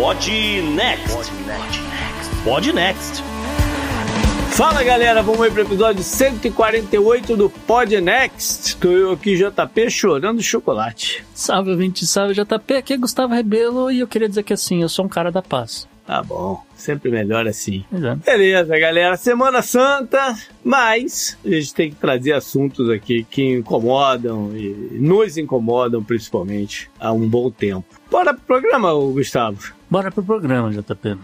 Pod Next. Pod Next. Fala galera, vamos aí pro episódio 148 do Pod Next. Tô eu aqui, JP, chorando chocolate. Salve, ouvinte, salve, JP. Aqui é Gustavo Rebelo e eu queria dizer que assim, eu sou um cara da paz. Tá bom, sempre melhor assim. Exato. Beleza, galera. Semana Santa, mas a gente tem que trazer assuntos aqui que incomodam e nos incomodam principalmente há um bom tempo. Bora pro programa, Gustavo. Bora pro programa, JP.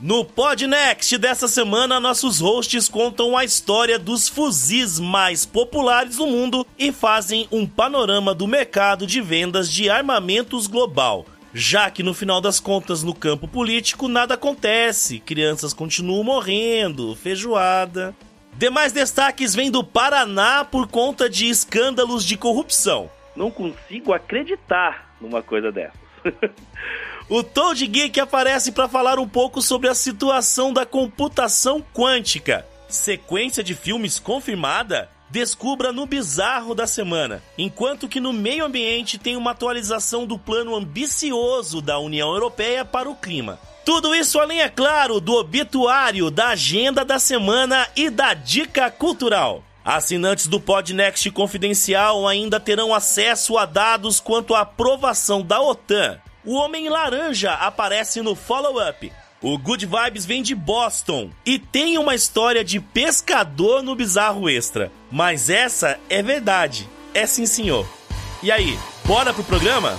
No Podnext dessa semana, nossos hosts contam a história dos fuzis mais populares do mundo e fazem um panorama do mercado de vendas de armamentos global. Já que no final das contas, no campo político, nada acontece, crianças continuam morrendo, feijoada. Demais destaques vêm do Paraná por conta de escândalos de corrupção. Não consigo acreditar numa coisa dessas. O Toad Geek aparece para falar um pouco sobre a situação da computação quântica. Sequência de filmes confirmada? Descubra no bizarro da semana. Enquanto que no meio ambiente tem uma atualização do plano ambicioso da União Europeia para o clima. Tudo isso além, é claro, do obituário, da agenda da semana e da dica cultural. Assinantes do Podnext Confidencial ainda terão acesso a dados quanto à aprovação da OTAN. O Homem Laranja aparece no follow-up. O Good Vibes vem de Boston e tem uma história de pescador no Bizarro Extra. Mas essa é verdade. É sim, senhor. E aí, bora pro programa?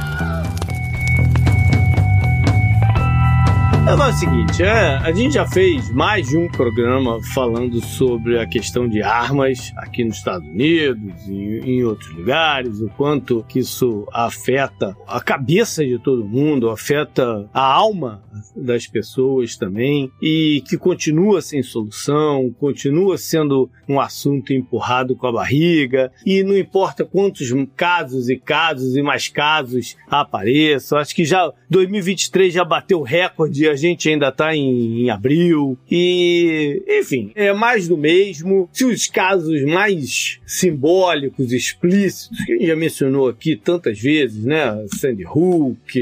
É o seguinte, é, a gente já fez mais de um programa falando sobre a questão de armas aqui nos Estados Unidos e em outros lugares, o quanto que isso afeta a cabeça de todo mundo, afeta a alma das pessoas também e que continua sem solução, continua sendo um assunto empurrado com a barriga e não importa quantos casos e casos e mais casos apareçam, acho que já 2023 já bateu recorde, a gente ainda está em, em abril e enfim, é mais do mesmo. Se os casos mais simbólicos, explícitos, que a gente já mencionou aqui tantas vezes, né, Sandy Hook,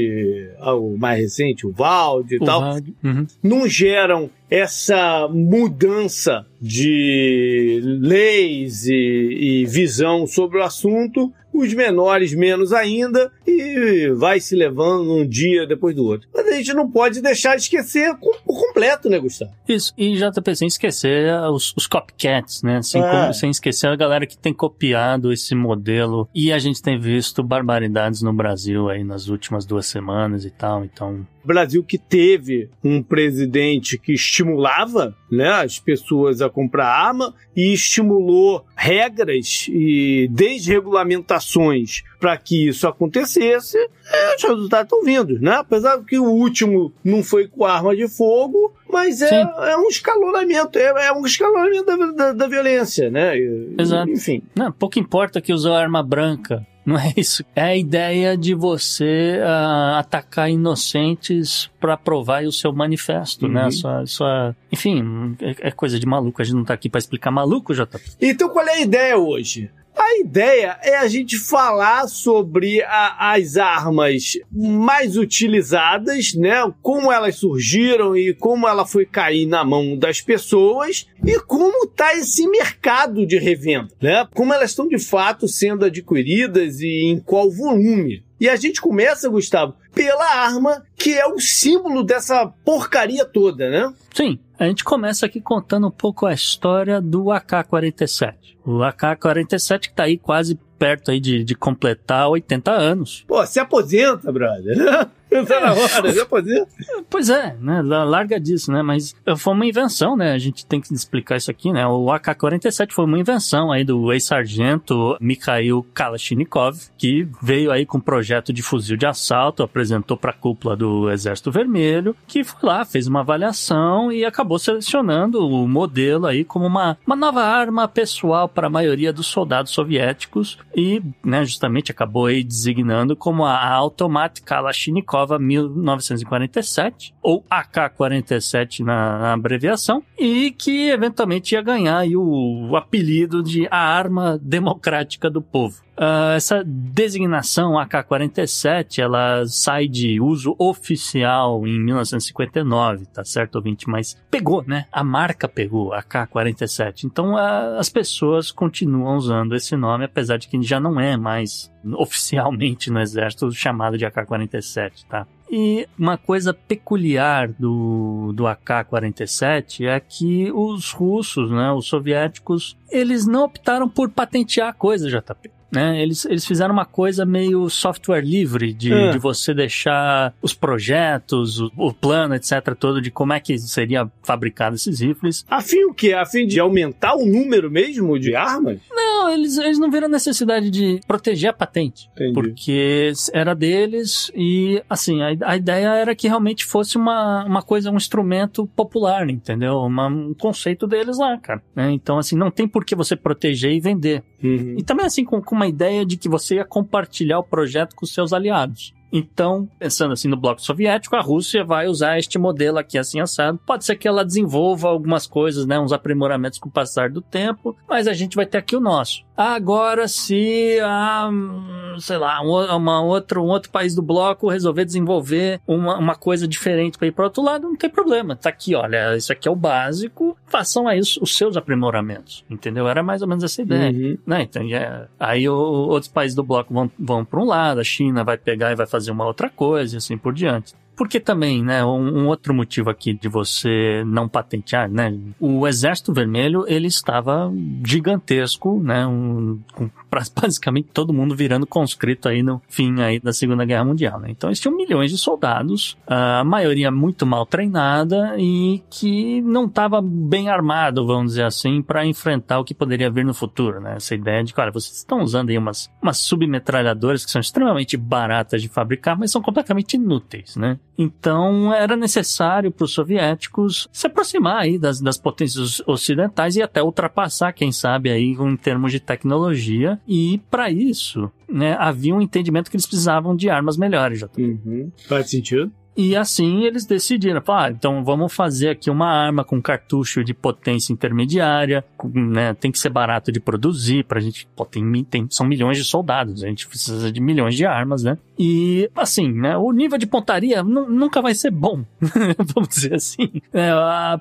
o mais recente, o Valde e O tal. Uhum. não geram essa mudança de leis e, e visão sobre o assunto, os menores menos ainda, e vai se levando um dia depois do outro. Mas a gente não pode deixar de esquecer por completo, né, Gustavo? Isso, e JP, sem esquecer os, os copycats, né? Assim, É. como- sem esquecer a galera que tem copiado esse modelo. E a gente tem visto barbaridades no Brasil aí nas últimas duas semanas e tal, então. Brasil que teve um presidente que estimulava né, as pessoas a comprar arma e estimulou regras e desregulamentações para que isso acontecesse, é, os resultados estão vindo, né? Apesar que o último não foi com arma de fogo, mas é, é um escalonamento, é, é um escalonamento da, da, da violência, né? Exato. Enfim. Não, pouco importa que usou arma branca. Não é isso. É a ideia de você ah, atacar inocentes para provar o seu manifesto, Uhum. né? Sua, sua... Enfim, é, é coisa de maluco. A gente não tá aqui para explicar maluco, JP. Então, qual é a ideia hoje? A ideia é a gente falar sobre a- as armas mais utilizadas, né? Como elas surgiram e como ela foi cair na mão das pessoas e como está esse mercado de revenda, né? Como elas estão de fato sendo adquiridas e em qual volume. E a gente começa, Gustavo, pela arma que é o símbolo dessa porcaria toda, né? Sim, a gente começa aqui contando um pouco a história do AK-47. O AK-47 que tá aí quase perto aí de, de completar 80 anos. Pô, se aposenta, brother. tá na hora, se aposenta. Pois é, né? Larga disso, né? Mas foi uma invenção, né? A gente tem que explicar isso aqui, né? O AK-47 foi uma invenção aí do ex-sargento Mikhail Kalashnikov, que veio aí com um projeto de fuzil de assalto, apresentou para a cúpula do Exército Vermelho, que foi lá, fez uma avaliação e acabou selecionando o modelo aí como uma, uma nova arma pessoal para a maioria dos soldados soviéticos e, né, justamente acabou aí designando como a Automat Kalashnikov 1947, ou AK-47 na, na, abreviação, e que eventualmente ia ganhar o apelido de a arma democrática do povo. Uh, essa designação AK-47, ela sai de uso oficial em 1959, tá certo, ouvinte? Mas pegou, né? A marca pegou, AK-47. Então as pessoas continuam usando esse nome, apesar de que já não é mais oficialmente no exército chamado de AK-47, tá? E uma coisa peculiar do, do AK-47 é que os russos, né, os soviéticos, eles não optaram por patentear a coisa, JP. Né? Eles, eles fizeram uma coisa meio software livre de, é. de você deixar os projetos, o, o, plano, etc., todo de como é que seria fabricado esses rifles. A fim o quê? A fim de aumentar o número mesmo de armas? Não, eles, eles não viram necessidade de proteger a patente. Entendi. Porque era deles e, assim, a, a ideia era que realmente fosse uma, uma coisa, um instrumento popular, entendeu? Uma, um conceito deles lá, cara. Né? Então, assim, não tem por que você proteger e vender. Uhum. E também, assim, com, com uma ideia de que você ia compartilhar o projeto com seus aliados. Então, pensando assim no bloco soviético, a Rússia vai usar este modelo aqui assim assado. Pode ser que ela desenvolva algumas coisas, né, uns aprimoramentos com o passar do tempo, mas a gente vai ter aqui o nosso. Agora, se a, sei lá, um, uma outra, um outro país do bloco resolver desenvolver uma, uma coisa diferente para ir para outro lado, não tem problema. Tá aqui, olha, isso aqui é o básico, façam aí os, os seus aprimoramentos, entendeu? Era mais ou menos essa ideia, uhum. né? Então, é, aí o, outros países do bloco vão, vão para um lado, a China vai pegar e vai fazer uma outra coisa e assim por diante. Porque também, né, um, um, outro motivo aqui de você não patentear, né, o Exército Vermelho, ele estava gigantesco, né, um, com basicamente todo mundo virando conscrito aí no fim aí da Segunda Guerra Mundial, né. Então eles tinham milhões de soldados, a maioria muito mal treinada e que não estava bem armado, vamos dizer assim, para enfrentar o que poderia vir no futuro, né. Essa ideia de olha, vocês estão usando aí umas, umas submetralhadoras que são extremamente baratas de fabricar, mas são completamente inúteis, né. Então era necessário para os soviéticos se aproximar aí das, das potências ocidentais e até ultrapassar, quem sabe, aí em termos de tecnologia. E para isso, né, havia um entendimento que eles precisavam de armas melhores. Já. Uhum. Faz sentido. E assim eles decidiram, ah, então vamos fazer aqui uma arma com cartucho de potência intermediária, né, tem que ser barato de produzir, pra gente, pô, tem, tem, são milhões de soldados, a gente precisa de milhões de armas, né? E, assim, né, o nível de pontaria nunca vai ser bom, vamos dizer assim. É,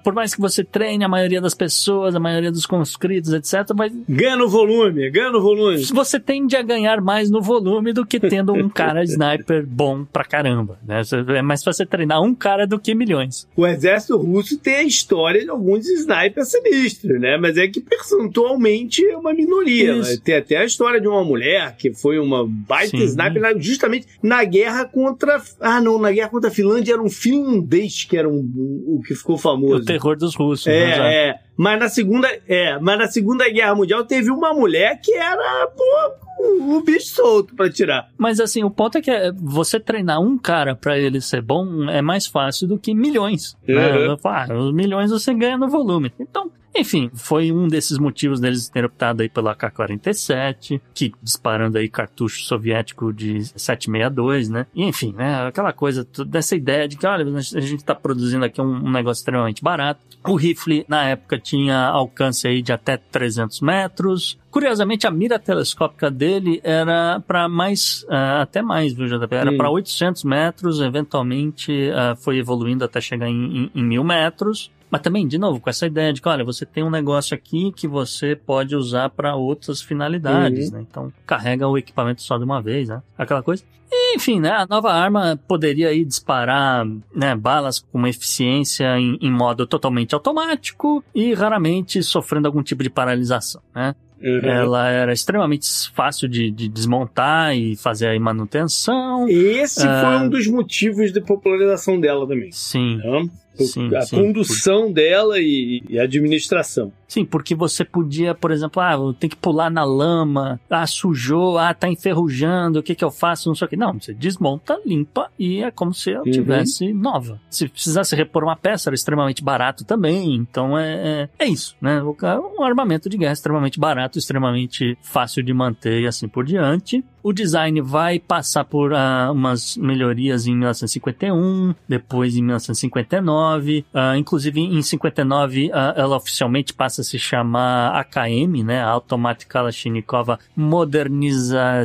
por mais que você treine a maioria das pessoas, a maioria dos conscritos, etc, vai... Ganha no volume, ganha no volume. Você tende a ganhar mais no volume do que tendo um cara sniper bom pra caramba, né? É mais fácil você treinar um cara do que milhões. O exército russo tem a história de alguns snipers sinistros, né? Mas é que percentualmente é uma minoria. Tem até a história de uma mulher que foi uma baita Sim. sniper justamente na guerra contra. Ah, não, na guerra contra a Finlândia era um finlandês que era um, o que ficou famoso. O terror dos russos. É, né, é. Mas na segunda, é, mas na segunda guerra mundial teve uma mulher que era pô, o bicho solto para tirar. Mas assim, o ponto é que é, você treinar um cara para ele ser bom é mais fácil do que milhões. Né? Uhum. Né? Ah, os milhões você ganha no volume. Então, enfim, foi um desses motivos deles terem optado aí pelo AK-47, que disparando aí cartucho soviético de 762, né? E, enfim, né? Aquela coisa, dessa ideia de que, olha, a gente tá produzindo aqui um, um negócio extremamente barato. O rifle, na época, tinha alcance aí de até 300 metros. Curiosamente, a mira telescópica dele era para mais, uh, até mais, viu, JP? Era para 800 metros, eventualmente uh, foi evoluindo até chegar em, em, em mil metros. Mas também, de novo, com essa ideia de que, olha, você tem um negócio aqui que você pode usar para outras finalidades, Uhum. né? Então, carrega o equipamento só de uma vez, né? Aquela coisa. E, enfim, né? A nova arma poderia aí disparar né, balas com uma eficiência em, em modo totalmente automático e raramente sofrendo algum tipo de paralisação, né? Uhum. Ela era extremamente fácil de, de desmontar e fazer aí manutenção. Esse Ah. foi um dos motivos de popularização dela também. Sim, né? Sim, a sim. condução dela e, e a administração. sim, porque você podia, por exemplo, ah, tenho que pular na lama, ah, sujou, ah, tá enferrujando, o que que eu faço, não sei o que. Não, você desmonta, limpa e é como se ela Uhum. tivesse nova. Se precisasse repor uma peça, era extremamente barato também, então é, é, é isso, né? Ca- Um armamento de guerra extremamente barato, extremamente fácil de manter e assim por diante. O design vai passar por ah, umas melhorias em 1951, depois em 1959, ah, inclusive em 59 ah, ela oficialmente passa a se chamar AKM, né, Automatic Kalashnikov moderniza...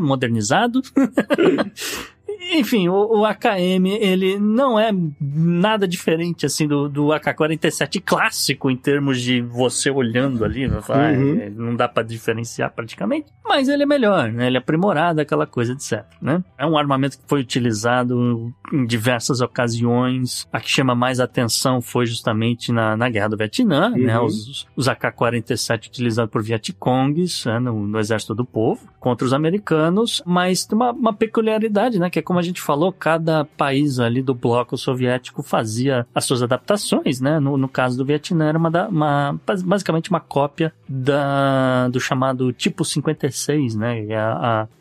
modernizado. Enfim, o, o AKM, ele não é nada diferente, assim, do, do AK-47 clássico, em termos de você olhando ali, vai falar, Uhum. não dá pra diferenciar praticamente, mas ele é melhor, né? Ele é aprimorado, aquela coisa, etc, né? É um armamento que foi utilizado em diversas ocasiões. A que chama mais atenção foi justamente na, na Guerra do Vietnã, né? Uhum. Os, os AK-47 utilizados por Vietcongs, né? no, no Exército do Povo, contra os americanos, mas tem uma, uma peculiaridade, né? Que é como a gente falou, cada país ali do bloco soviético fazia as suas adaptações, né? No, no caso do Vietnã era uma, uma basicamente uma cópia da, do chamado tipo 56, né? É a,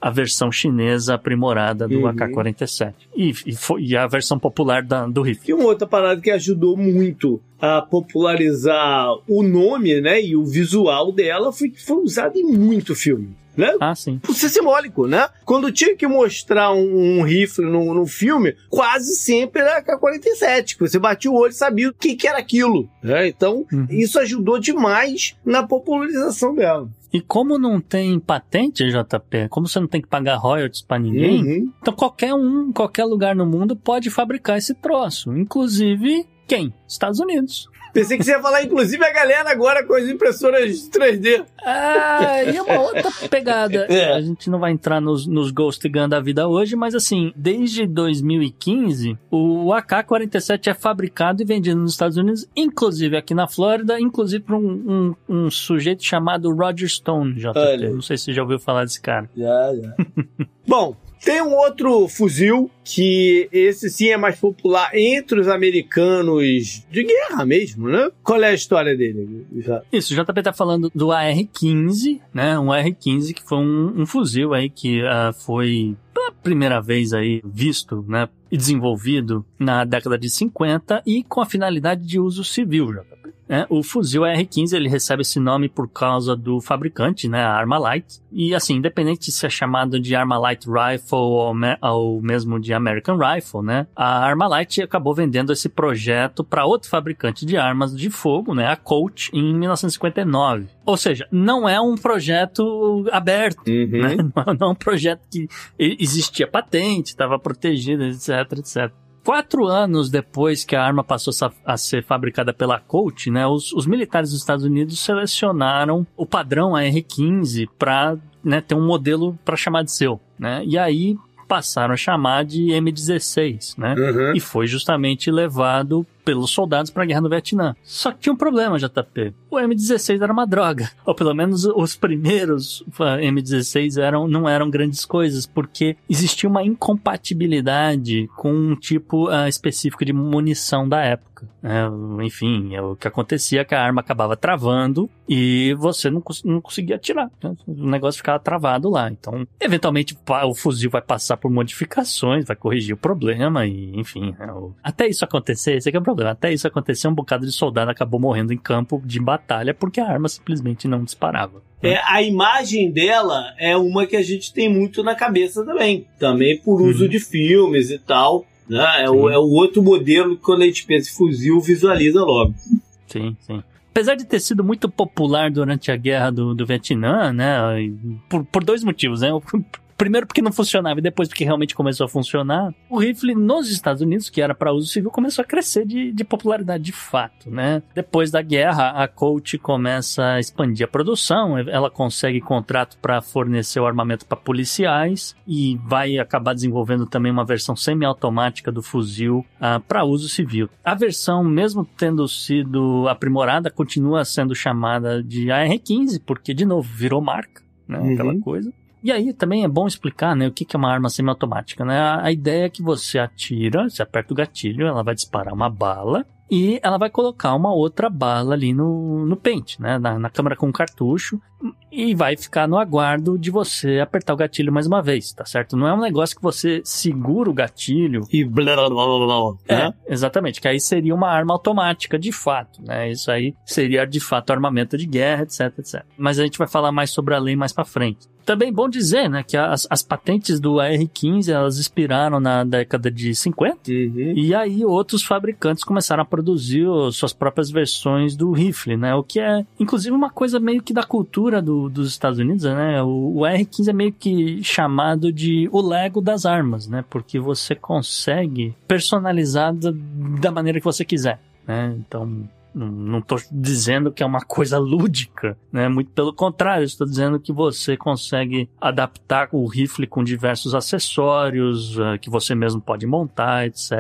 a, a versão chinesa aprimorada do Uhum. AK-47. E, e, foi- e a versão popular da, do rifle. E uma outra parada que ajudou muito a popularizar o nome, né, e o visual dela foi foi usado em muito filme, né? Ah, sim. Por ser simbólico, né? Quando tinha que mostrar um, um rifle no, no filme, quase sempre era K-47, que você batia o olho e sabia o que, que era aquilo, né? Então, Uhum. isso ajudou demais na popularização dela. E como não tem patente, JP, como você não tem que pagar royalties pra ninguém, Uhum. então qualquer um, qualquer lugar no mundo pode fabricar esse troço. Inclusive, quem? Estados Unidos. Pensei que você ia falar, inclusive, a galera agora com as impressoras 3D. Ah, e uma outra pegada. É. A gente não vai entrar nos, nos Ghost Gun da vida hoje, mas assim, desde 2015, o AK-47 é fabricado e vendido nos Estados Unidos, inclusive aqui na Flórida, inclusive por um, um, um sujeito chamado Roger Stone, JP. Olha. Não sei se você já ouviu falar desse cara. Já, já. Bom, tem um outro fuzil que esse sim é mais popular entre os americanos de guerra mesmo, né? Qual é a história dele? Isso, o JP tá falando do AR-15, né? Um AR-15 que foi um, um fuzil aí que ah, foi pela primeira vez aí visto, né? E desenvolvido na década de 50 e com a finalidade de uso civil, JP. Né? o fuzil AR-15 ele recebe esse nome por causa do fabricante, né, a Armalite. E assim, independente se é chamado de Armalite Rifle ou, me- ou mesmo de American Rifle, né, a Armalite acabou vendendo esse projeto para outro fabricante de armas de fogo, né, a Colt, em 1959. Ou seja, não é um projeto aberto, né? Não- é um projeto que existia patente, estava protegido, etc, etc. Quatro anos depois que a arma passou a ser fabricada pela Colt, né, os, os militares dos Estados Unidos selecionaram o padrão AR-15 para né, ter um modelo para chamar de seu, né? E aí passaram a chamar de M16, né? Uhum. E foi justamente levado pelos soldados para a guerra no Vietnã. Só que tinha um problema, JP. O M16 era uma droga. Ou pelo menos os primeiros ah, M16 eram, não eram grandes coisas, porque existia uma incompatibilidade com um tipo ah, específico de munição da época. É, enfim, é o que acontecia é que a arma acabava travando e você não, cons- não conseguia atirar. né? O negócio ficava travado lá. Então, eventualmente, o fuzil vai passar por modificações, vai corrigir o problema e, enfim. é o- Até isso acontecer, esse aqui é o problema. Até isso acontecer, um bocado de soldado acabou morrendo em campo de batalha porque a arma simplesmente não disparava. É, a imagem dela é uma que a gente tem muito na cabeça também. Também por uso Uhum. de filmes e tal. Né? É, o, é o outro modelo que quando a gente pensa em fuzil, visualiza logo. Sim, sim. Apesar de ter sido muito popular durante a guerra do, do Vietnã, né? Por, por dois motivos, né? Primeiro porque não funcionava e depois porque realmente começou a funcionar, o rifle nos Estados Unidos, que era para uso civil, começou a crescer de, de popularidade de fato, né? Depois da guerra, a Colt começa a expandir a produção, ela consegue contrato para fornecer o armamento para policiais e vai acabar desenvolvendo também uma versão semiautomática do fuzil ah, para uso civil. A versão, mesmo tendo sido aprimorada, continua sendo chamada de AR-15, porque, de novo, virou marca, né? Uhum. Aquela coisa. E aí também é bom explicar, né, o que é uma arma semiautomática, né? A ideia é que você atira, você aperta o gatilho, ela vai disparar uma bala e ela vai colocar uma outra bala ali no, no pente, né? Na, na câmera com cartucho e vai ficar no aguardo de você apertar o gatilho mais uma vez, tá certo? Não é um negócio que você segura o gatilho e blá blá blá blá, blá é, né? exatamente, que aí seria uma arma automática de fato, né? Isso aí seria de fato armamento de guerra, etc, etc. Mas a gente vai falar mais sobre a lei mais para frente. Também bom dizer, né, que as, as patentes do AR-15 elas expiraram na década de 50 uhum. e aí outros fabricantes começaram a produzir suas próprias versões do rifle, né, o que é inclusive uma coisa meio que da cultura do, dos Estados Unidos, né, o, o AR-15 é meio que chamado de o Lego das armas, né, porque você consegue personalizar da, maneira que você quiser, né, então não estou dizendo que é uma coisa lúdica, né? Muito pelo contrário, estou dizendo que você consegue adaptar o rifle com diversos acessórios uh, que você mesmo pode montar, etc.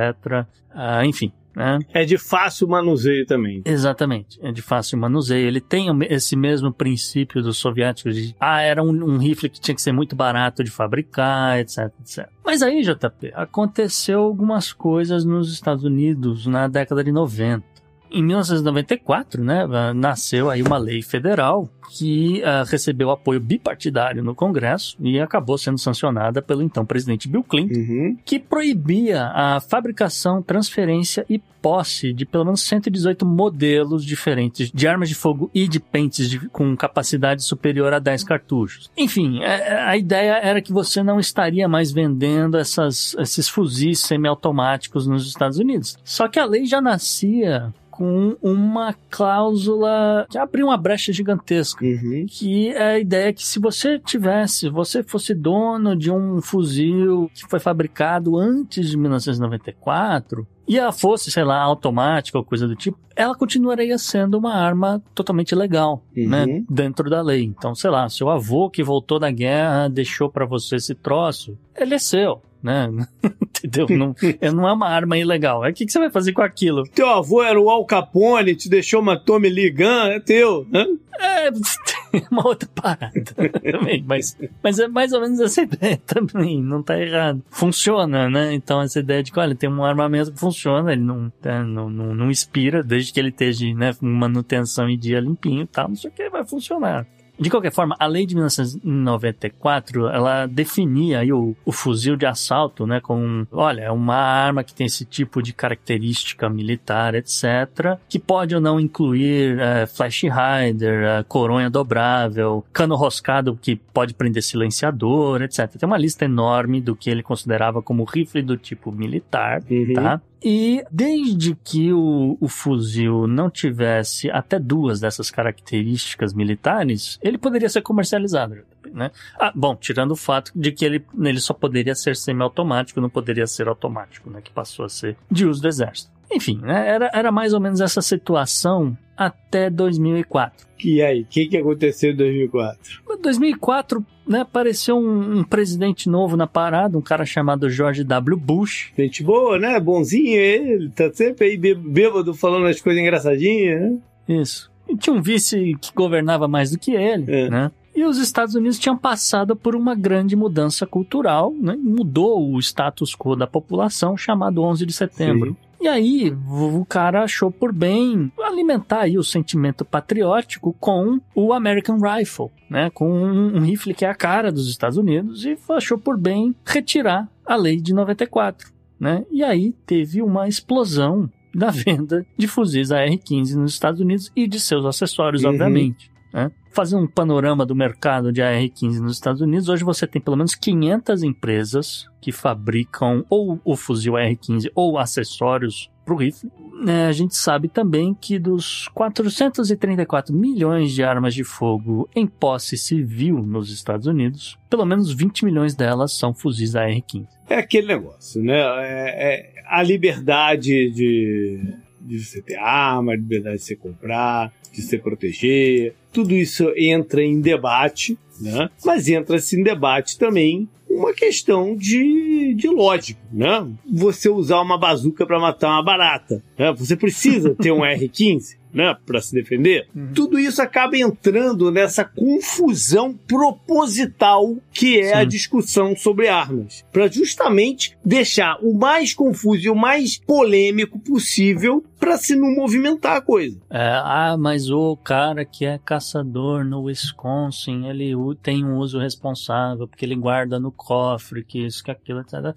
Ah, enfim, né? É de fácil manuseio também. Exatamente, é de fácil manuseio. Ele tem esse mesmo princípio dos soviéticos de, ah, era um, um, rifle que tinha que ser muito barato de fabricar, etc, etc. Mas aí, JP, aconteceu algumas coisas nos Estados Unidos na década de 90 em 1994, né, nasceu aí uma lei federal que uh, recebeu apoio bipartidário no Congresso e acabou sendo sancionada pelo então presidente Bill Clinton, uhum. que proibia a fabricação, transferência e posse de pelo menos 118 modelos diferentes de armas de fogo e de pentes de, com capacidade superior a 10 cartuchos. Enfim, a, é, é, a ideia era que você não estaria mais vendendo essas, esses fuzis semiautomáticos nos Estados Unidos. Só que a lei já nascia com uma cláusula que abriu uma brecha gigantesca. Uhum. Que é a ideia que se você tivesse, você fosse dono de um fuzil que foi fabricado antes de 1994, e ela fosse, sei lá, automática ou coisa do tipo, ela continuaria sendo uma arma totalmente legal, uhum. né? Dentro da lei. Então, sei lá, seu avô que voltou da guerra deixou para você esse troço, ele é seu né? Entendeu? Não, é, não é uma arma ilegal. O que, que você vai fazer com aquilo? Teu avô era o Al Capone, te deixou uma Tommy Lee Gun, é teu, né? É, uma outra parada também, mas, mas é mais ou menos essa ideia também, não tá errado. Funciona, né? Então essa ideia de que, olha, tem um armamento que funciona, ele não, tá, não, não, não expira, desde que ele esteja, né, manutenção em dia limpinho e tal, não sei o que, vai funcionar. De qualquer forma, a lei de 1994, ela definia aí o, o fuzil de assalto, né, como, olha, é uma arma que tem esse tipo de característica militar, etc., que pode ou não incluir é, flash hider, é, coronha dobrável, cano roscado que pode prender silenciador, etc. Tem uma lista enorme do que ele considerava como rifle do tipo militar, uhum. tá? E desde que o, o, fuzil não tivesse até duas dessas características militares, ele poderia ser comercializado. Né? Ah, bom, tirando o fato de que ele, ele só poderia ser semiautomático, não poderia ser automático, né? que passou a ser de uso do exército. Enfim, né? era, era mais ou menos essa situação até 2004. E aí, o que, que aconteceu em 2004? Em 2004, né, apareceu um, um, presidente novo na parada, um cara chamado George W. Bush. Gente boa, né? Bonzinho ele, tá sempre aí bêbado falando as coisas engraçadinhas, né? Isso. E tinha um vice que governava mais do que ele, é. né? E os Estados Unidos tinham passado por uma grande mudança cultural, né? mudou o status quo da população, chamado 11 de setembro. Sim. E aí, o cara achou por bem alimentar aí o sentimento patriótico com o American Rifle, né? Com um, um rifle que é a cara dos Estados Unidos e achou por bem retirar a lei de 94, né? E aí teve uma explosão da venda de fuzis AR-15 nos Estados Unidos e de seus acessórios, uhum. obviamente. Né? Fazer um panorama do mercado de AR-15 nos Estados Unidos, hoje você tem pelo menos 500 empresas que fabricam ou o fuzil AR-15 ou acessórios para o rifle. É, a gente sabe também que dos 434 milhões de armas de fogo em posse civil nos Estados Unidos, pelo menos 20 milhões delas são fuzis AR-15. É aquele negócio, né? É, é a liberdade de, de você ter arma, de você comprar, de você proteger. Tudo isso entra em debate, né? Mas entra-se em debate também uma questão de, de lógica, né? Você usar uma bazuca para matar uma barata, né? Você precisa ter um R15? Né, para se defender, uhum. tudo isso acaba entrando nessa confusão proposital que é Sim. a discussão sobre armas, para justamente deixar o mais confuso e o mais polêmico possível para se não movimentar a coisa. É, ah, mas o cara que é caçador no Wisconsin, ele tem um uso responsável, porque ele guarda no cofre, que isso, que aquilo, etc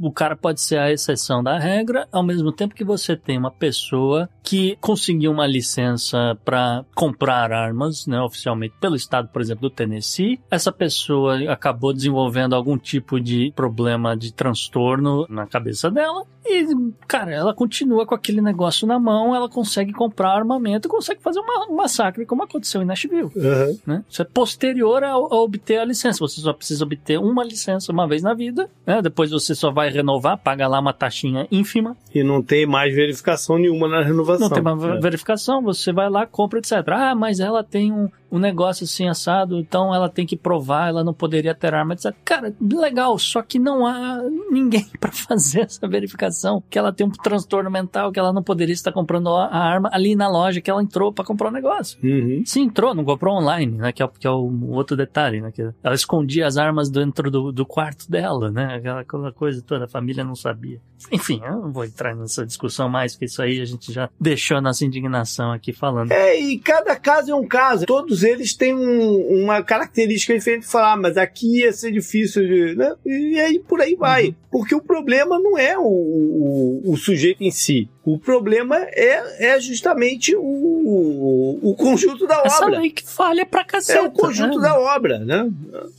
o cara pode ser a exceção da regra, ao mesmo tempo que você tem uma pessoa que conseguiu uma licença para comprar armas, né, oficialmente pelo estado, por exemplo, do Tennessee. Essa pessoa acabou desenvolvendo algum tipo de problema de transtorno na cabeça dela e, cara, ela continua com aquele negócio na mão, ela consegue comprar armamento e consegue fazer uma, um massacre, como aconteceu em Nashville. Uhum. Né? Isso é posterior a, a, obter a licença. Você só precisa obter uma licença uma vez na vida, né? depois você só vai renovar, paga lá uma taxinha ínfima. E não tem mais verificação nenhuma na renovação. Não tem mais é. verificação, você vai lá, compra, etc. Ah, mas ela tem um, um negócio assim assado, então ela tem que provar, ela não poderia ter arma, etc. Cara, legal, só que não há ninguém para fazer essa verificação, que ela tem um transtorno mental, que ela não poderia estar comprando a arma ali na loja que ela entrou para comprar o um negócio. Uhum. Se entrou, não comprou online, né? Que é, que é o outro detalhe, né? Que ela escondia as armas dentro do, do quarto dela, né? Aquela, aquela coisa toda, a família não sabia. Enfim, eu não vou entrar nessa discussão mais, porque isso aí a gente já deixou nossa indignação aqui falando. É, e cada caso é um caso. Todos eles têm um, uma característica diferente de falar, ah, mas aqui ia ser difícil de. Né? E aí por aí vai. Uhum. Porque o problema não é o, o, o sujeito em si. O problema é, é justamente o, o conjunto da Essa obra. Essa lei que falha pra cacete. É o conjunto né? da obra, né?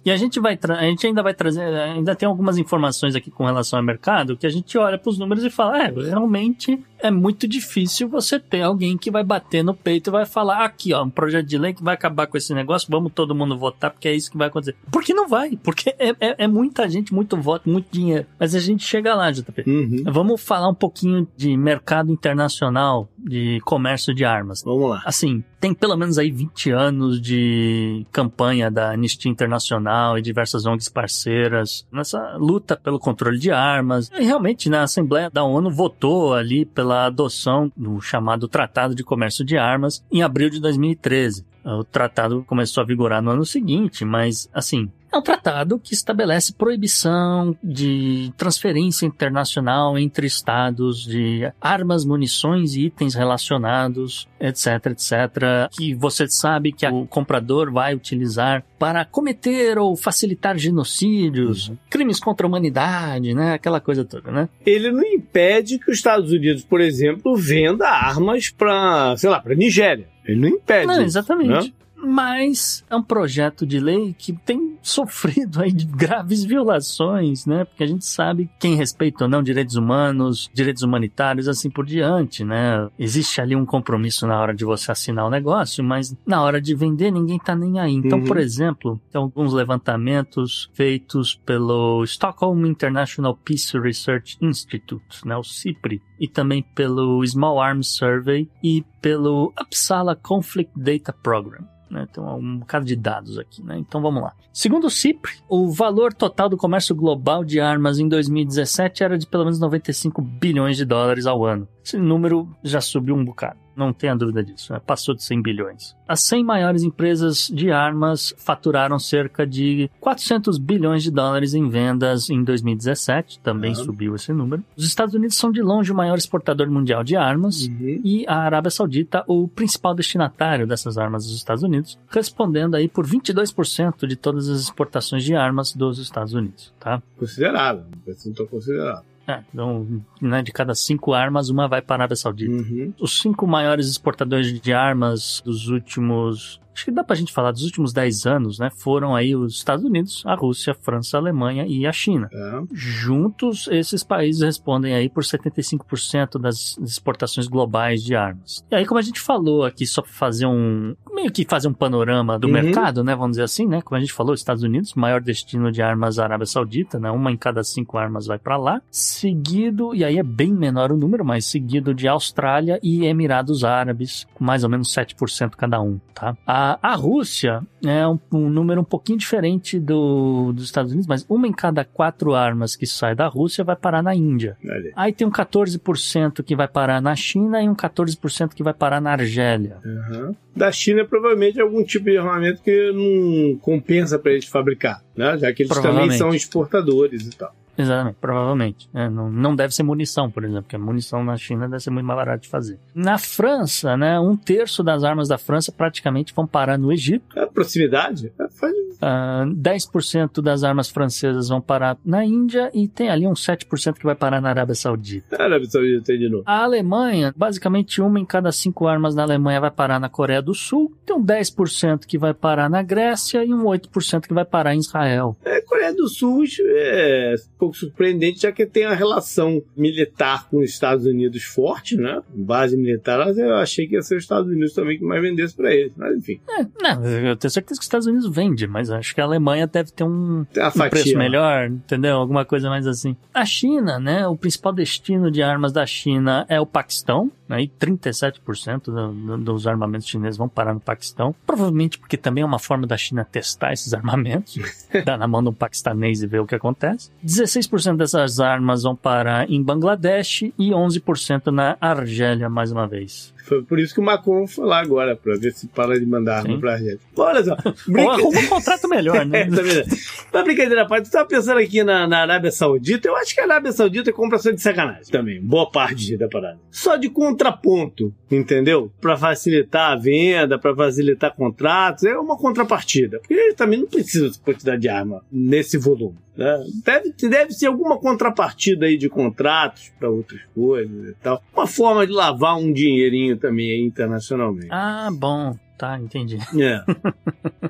E a gente vai a gente ainda vai trazer, ainda tem algumas informações aqui com relação ao mercado que a gente olha pros números e fala, é, realmente é muito difícil você ter alguém que vai bater no peito e vai falar, aqui ó, um projeto de lei que vai acabar com esse negócio, vamos todo mundo votar porque é isso que vai acontecer. Porque não vai, porque é, é, é muita gente, muito voto, muito dinheiro. Mas a gente chega lá, JP. Uhum. Vamos falar um pouquinho de mercado internacional de comércio de armas. Vamos lá. Assim, tem pelo menos aí 20 anos de campanha da Anistia Internacional e diversas ONGs parceiras nessa luta pelo controle de armas. E realmente, na Assembleia da ONU votou ali pela adoção do chamado Tratado de Comércio de Armas em abril de 2013. O tratado começou a vigorar no ano seguinte, mas assim, é um tratado que estabelece proibição de transferência internacional entre estados de armas, munições e itens relacionados, etc, etc, que você sabe que o comprador vai utilizar para cometer ou facilitar genocídios, uhum. crimes contra a humanidade, né? Aquela coisa toda, né? Ele não impede que os Estados Unidos, por exemplo, venda armas para, sei lá, para Nigéria. Ele não impede. Não, exatamente. Né? Mas é um projeto de lei que tem sofrido aí de graves violações, né? Porque a gente sabe quem respeita ou não direitos humanos, direitos humanitários, assim por diante, né? Existe ali um compromisso na hora de você assinar o negócio, mas na hora de vender ninguém tá nem aí. Então, uhum. por exemplo, tem alguns levantamentos feitos pelo Stockholm International Peace Research Institute, né? O CIPRI, e também pelo Small Arms Survey e pelo Uppsala Conflict Data Program. Né? Tem um bocado de dados aqui, né? Então vamos lá. Segundo o CIPRI, o valor total do comércio global de armas em 2017 era de pelo menos 95 bilhões de dólares ao ano. Esse número já subiu um bocado. Não tenha dúvida disso, né? passou de 100 bilhões. As 100 maiores empresas de armas faturaram cerca de 400 bilhões de dólares em vendas em 2017, também uhum. subiu esse número. Os Estados Unidos são de longe o maior exportador mundial de armas uhum. e a Arábia Saudita o principal destinatário dessas armas dos Estados Unidos, respondendo aí por 22% de todas as exportações de armas dos Estados Unidos, tá? Considerável, um percentual considerável. É, então, né, de cada cinco armas, uma vai para a Arábia Saudita. Uhum. Os cinco maiores exportadores de armas dos últimos acho que dá pra gente falar dos últimos 10 anos, né? Foram aí os Estados Unidos, a Rússia, a França, a Alemanha e a China. É. Juntos, esses países respondem aí por 75% das exportações globais de armas. E aí, como a gente falou aqui, só pra fazer um. meio que fazer um panorama do Uhum. mercado, né? Vamos dizer assim, né? Como a gente falou, Estados Unidos, maior destino de armas Arábia Saudita, né? Uma em cada cinco armas vai pra lá. Seguido, e aí é bem menor o número, mas seguido de Austrália e Emirados Árabes, com mais ou menos 7% cada um, tá? A, a Rússia é um, um número um pouquinho diferente do, dos Estados Unidos, mas uma em cada quatro armas que sai da Rússia vai parar na Índia. Olha. Aí tem um 14% que vai parar na China e um 14% que vai parar na Argélia. Aham. Da China, provavelmente, algum tipo de armamento que não compensa para eles fabricar, né? Já que eles também são exportadores e tal. Exatamente, provavelmente. É, não, não deve ser munição, por exemplo, porque a munição na China deve ser muito mais barata de fazer. Na França, né, um terço das armas da França praticamente vão parar no Egito. A proximidade é, faz Ah, 10% das armas francesas vão parar na Índia e tem ali uns 7% que vai parar na Arábia Saudita. a Arábia Saudita de novo. A Alemanha, basicamente uma em cada cinco armas na Alemanha vai parar na Coreia do Sul, tem um 10% que vai parar na Grécia e um 8% que vai parar em Israel. É, Coreia do Sul é um pouco surpreendente, já que tem a relação militar com os Estados Unidos forte, né? Base militar, eu achei que ia ser os Estados Unidos também que mais vendesse para eles. Mas enfim, É, não, eu tenho certeza que os Estados Unidos vende, mas acho que a Alemanha deve ter um, um preço melhor, entendeu? Alguma coisa mais assim. A China, né? O principal destino de armas da China é o Paquistão, né? E 37% do- do- dos armamentos chineses vão parar no Paquistão. Provavelmente porque também é uma forma da China testar esses armamentos. dar na mão de um paquistanês e ver o que acontece. 16% dessas armas vão parar em Bangladesh e 11% na Argélia, mais uma vez. Foi por isso que o Macron foi lá agora, para ver se para de mandar arma Sim. pra gente. Olha só, brinca... arruma um contrato melhor, né? É, tá? Mas brincadeira, à parte, tu tava pensando aqui na, na Arábia Saudita, eu acho que a Arábia Saudita compra só de sacanagem também, boa parte da parada. Só de contraponto, entendeu? Pra facilitar a venda, pra facilitar contratos, é uma contrapartida. Porque ele também não precisa de quantidade de arma nesse volume. né? Deve, deve ser alguma contrapartida aí de contratos pra outras coisas e tal. Uma forma de lavar um dinheirinho também aí internacionalmente. Ah, bom. Tá, entendi. É.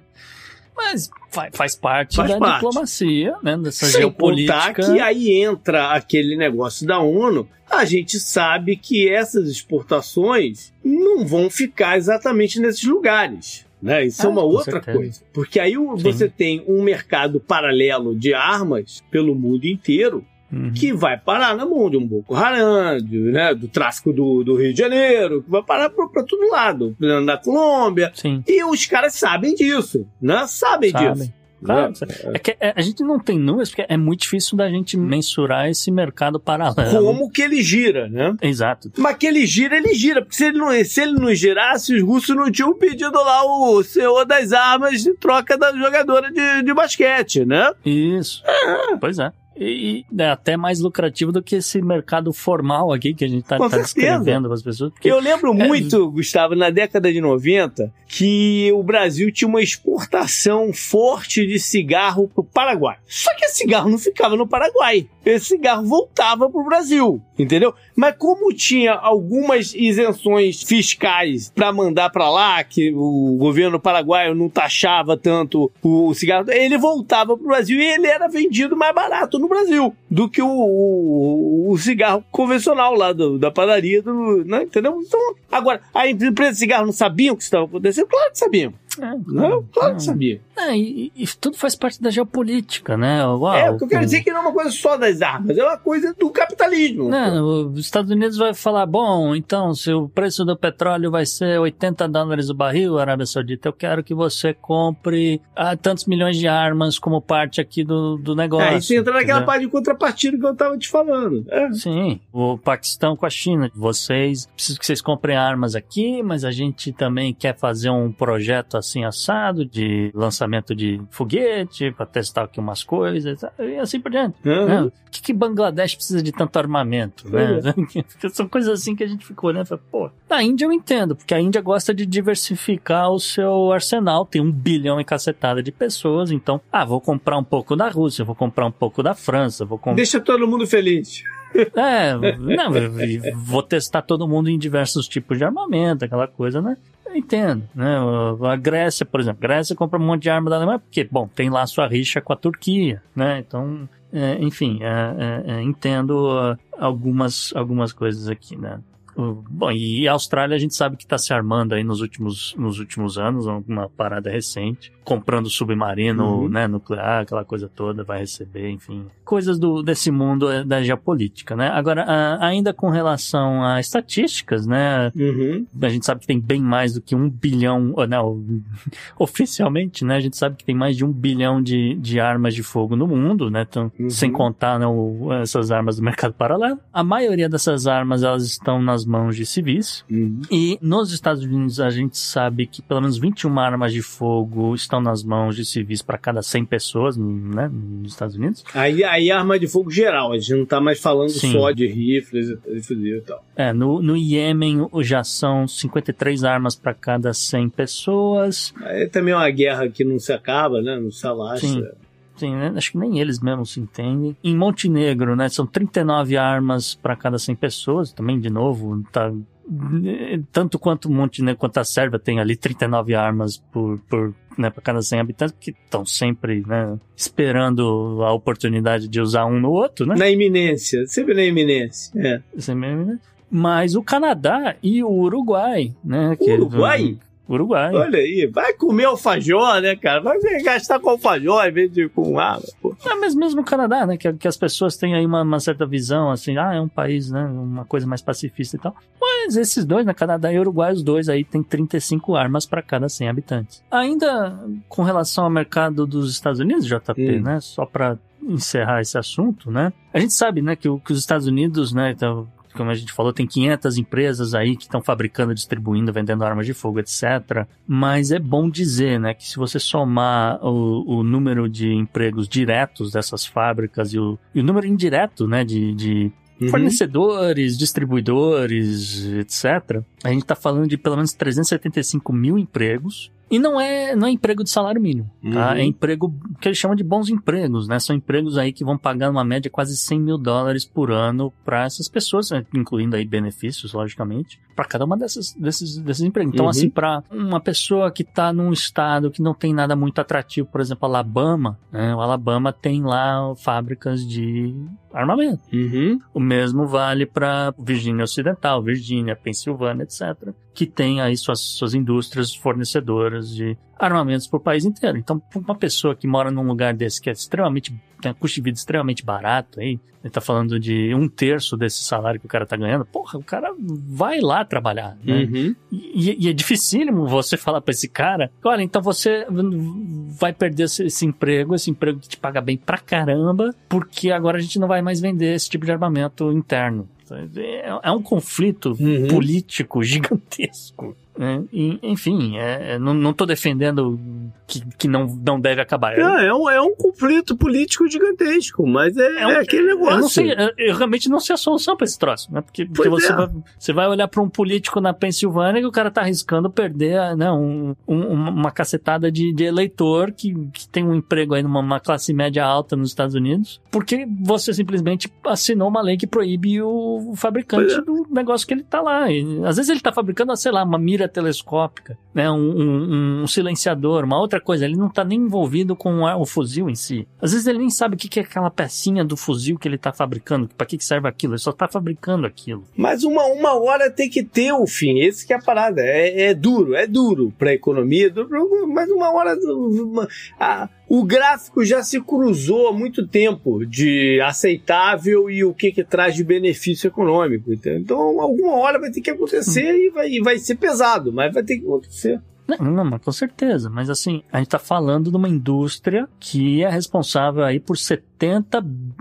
Mas fa- faz parte Faz da parte. diplomacia, né? Dessa Sem geopolítica. que aí entra aquele negócio da ONU. A gente sabe que essas exportações não vão ficar exatamente nesses lugares. Né? Isso é Ah, uma com outra certeza. coisa. Porque aí Sim. você tem um mercado paralelo de armas pelo mundo inteiro Uhum. que vai parar na mão de um Boko Haram, de, né, do tráfico do, do Rio de Janeiro, que vai parar para todo lado, na Colômbia. Sim. E os caras sabem disso, né? Sabem, Sabem. disso. Claro, né? É que é, a gente não tem números porque é muito difícil da gente mensurar esse mercado paralelo. Como que ele gira, né? Exato. Mas que ele gira, ele gira. Porque se ele não, se ele não girasse, os russos não tinham pedido lá o senhor das armas de troca da jogadora de, de basquete, né? Isso. Pois é. E, é até mais lucrativo do que esse mercado formal aqui que a gente tá, Com tá certeza. descrevendo para as pessoas. Eu lembro É. muito, Gustavo, na década de 90, que o Brasil tinha uma exportação forte de cigarro pro Paraguai. Só que esse cigarro não ficava no Paraguai. Esse cigarro voltava pro Brasil, entendeu? Mas como tinha algumas isenções fiscais para mandar para lá, que o governo paraguaio não taxava tanto o cigarro, ele voltava pro Brasil e ele era vendido mais barato no Brasil do que o, o, o cigarro convencional lá do- da padaria, do, né, entendeu? Então, agora, a empresa de cigarro não sabiam o que estava acontecendo? Claro que sabiam. É, Não, claro que sabia. É, e, e tudo faz parte da geopolítica, né? Uau, é, o que eu quero dizer é que não é uma coisa só das armas, é uma coisa do capitalismo. Não, os Estados Unidos vai falar, bom, então, se o preço do petróleo vai ser 80 dólares o barril, Arábia Saudita, eu quero que você compre ah, tantos milhões de armas como parte aqui do, do negócio. É, isso entra naquela entendeu? parte de contrapartida que eu tava te falando. É. Sim, o Paquistão com a China. Vocês, preciso que vocês comprem armas aqui, mas a gente também quer fazer um projeto assim assado de lançamento de foguete para testar aqui umas coisas e assim por diante. Uhum. né? Por que, que Bangladesh precisa de tanto armamento? Né? Porque São coisas assim que a gente ficou olhando e falou, pô. Na Índia eu entendo, porque a Índia gosta de diversificar o seu arsenal. Tem um bilhão e cacetada de pessoas, então, ah, vou comprar um pouco da Rússia, vou comprar um pouco da França, vou comprar. Deixa todo mundo feliz. É, não, vou testar todo mundo em diversos tipos de armamento, aquela coisa, né? entendo, né? A Grécia, por exemplo, a Grécia compra um monte de arma da Alemanha porque, bom, tem lá sua rixa com a Turquia, né? Então, é, enfim, é, é, é entendo uh, algumas, algumas coisas aqui, né? Bom, e a Austrália a gente sabe que está se armando aí nos últimos, nos últimos anos, uma parada recente comprando submarino, uhum. né, nuclear, aquela coisa toda, vai receber, enfim. Coisas do, desse mundo é, da geopolítica, né? Agora, a, ainda com relação a estatísticas, né? Uhum. A gente sabe que tem bem mais do que um bilhão, não, oficialmente, né? A gente sabe que tem mais de um bilhão de, de armas de fogo no mundo, né? Então, uhum. sem contar né, o, essas armas do mercado paralelo. A maioria dessas armas, elas estão nas mãos de civis. Uhum. E nos Estados Unidos, a gente sabe que pelo menos 21 armas de fogo estão nas mãos de civis para cada 100 pessoas, né, nos Estados Unidos. Aí, aí arma de fogo geral, a gente não está mais falando Sim. só de rifles e fuzil e tal. É, no, no Iêmen já são 53 armas para cada 100 pessoas. Aí também é uma guerra que não se acaba, né, não se alastra. Sim. Sim, né? acho que nem eles mesmos se entendem. Em Montenegro, né, são 39 armas para cada 100 pessoas, também de novo, tá tanto quanto Montenegro quanto a Sérvia tem ali 39 armas por, por né, para cada 100 habitantes, que estão sempre né, esperando a oportunidade de usar um no outro, né? Na iminência, sempre na iminência. É. Sempre na iminência. Mas o Canadá e o Uruguai, né? Uruguai? Uruguai. Olha aí, vai comer alfajor, né, cara? Vai gastar com alfajor em vez de com água, pô. É, mas mesmo no Canadá, né, que, que as pessoas têm aí uma, uma, certa visão, assim, ah, é um país, né, uma coisa mais pacifista e tal. Mas esses dois, né, Canadá e Uruguai, os dois aí tem 35 armas para cada 100 habitantes. Ainda com relação ao mercado dos Estados Unidos, JP, hum. né, só para encerrar esse assunto, né? A gente sabe, né, que, que os Estados Unidos, né, então, como a gente falou, tem 500 empresas aí que estão fabricando, distribuindo, vendendo armas de fogo, etc. Mas é bom dizer, né, que se você somar o, o número de empregos diretos dessas fábricas e o, e o número indireto, né, de, de Uhum. fornecedores, distribuidores, etc. A gente está falando de pelo menos 375 mil empregos e não é, não é emprego de salário mínimo, tá? Uhum. É emprego que eles chamam de bons empregos, né? São empregos aí que vão pagar uma média quase 100 mil dólares por ano para essas pessoas, né? incluindo aí benefícios, logicamente, para cada uma dessas, desses, desses empregos. Então, uhum. assim, para uma pessoa que está num estado que não tem nada muito atrativo, por exemplo, Alabama, né? O Alabama tem lá fábricas de armamento. Uhum. O mesmo vale para Virgínia Ocidental, Virgínia, Pensilvânia, etc., que tem aí suas, suas indústrias fornecedoras de armamentos para o país inteiro. Então, uma pessoa que mora num lugar desse que é extremamente, tem um custo de vida extremamente barato aí, ele tá falando de um terço desse salário que o cara tá ganhando, porra, o cara vai lá trabalhar, né? Uhum. E, e, é dificílimo você falar para esse cara, olha, então você vai perder esse, esse, emprego, esse emprego que te paga bem pra caramba, porque agora a gente não vai mais vender esse tipo de armamento interno. É, é um conflito uhum. político gigantesco. É, enfim, é, é, não, não tô defendendo que, que não, não deve acabar. É, é, um, é um conflito político gigantesco, mas é, é, um, é aquele negócio. Eu, não sei, eu, realmente não sei a solução para esse troço, né? Porque, porque você, é. vai, você vai olhar para um político na Pensilvânia que o cara tá arriscando perder né, um, um, uma cacetada de, de eleitor que, que tem um emprego aí numa classe média alta nos Estados Unidos, porque você simplesmente assinou uma lei que proíbe o fabricante é. do negócio que ele tá lá. E, às vezes ele tá fabricando, sei lá, uma mira telescópica, né, um, um, um silenciador, uma outra coisa. Ele não está nem envolvido com o fuzil em si. Às vezes ele nem sabe o que é aquela pecinha do fuzil que ele está fabricando, para que, serve aquilo. Ele só está fabricando aquilo. Mas uma, uma hora tem que ter o fim. Esse que é a parada. É, é duro, é duro para a economia, mas uma hora. Uma, o gráfico já se cruzou há muito tempo de aceitável e o que, que traz de benefício econômico. Então, alguma hora vai ter que acontecer e vai, e vai ser pesado, mas vai ter que acontecer. Não, não, mas com certeza. Mas assim, a gente está falando de uma indústria que é responsável aí por 70,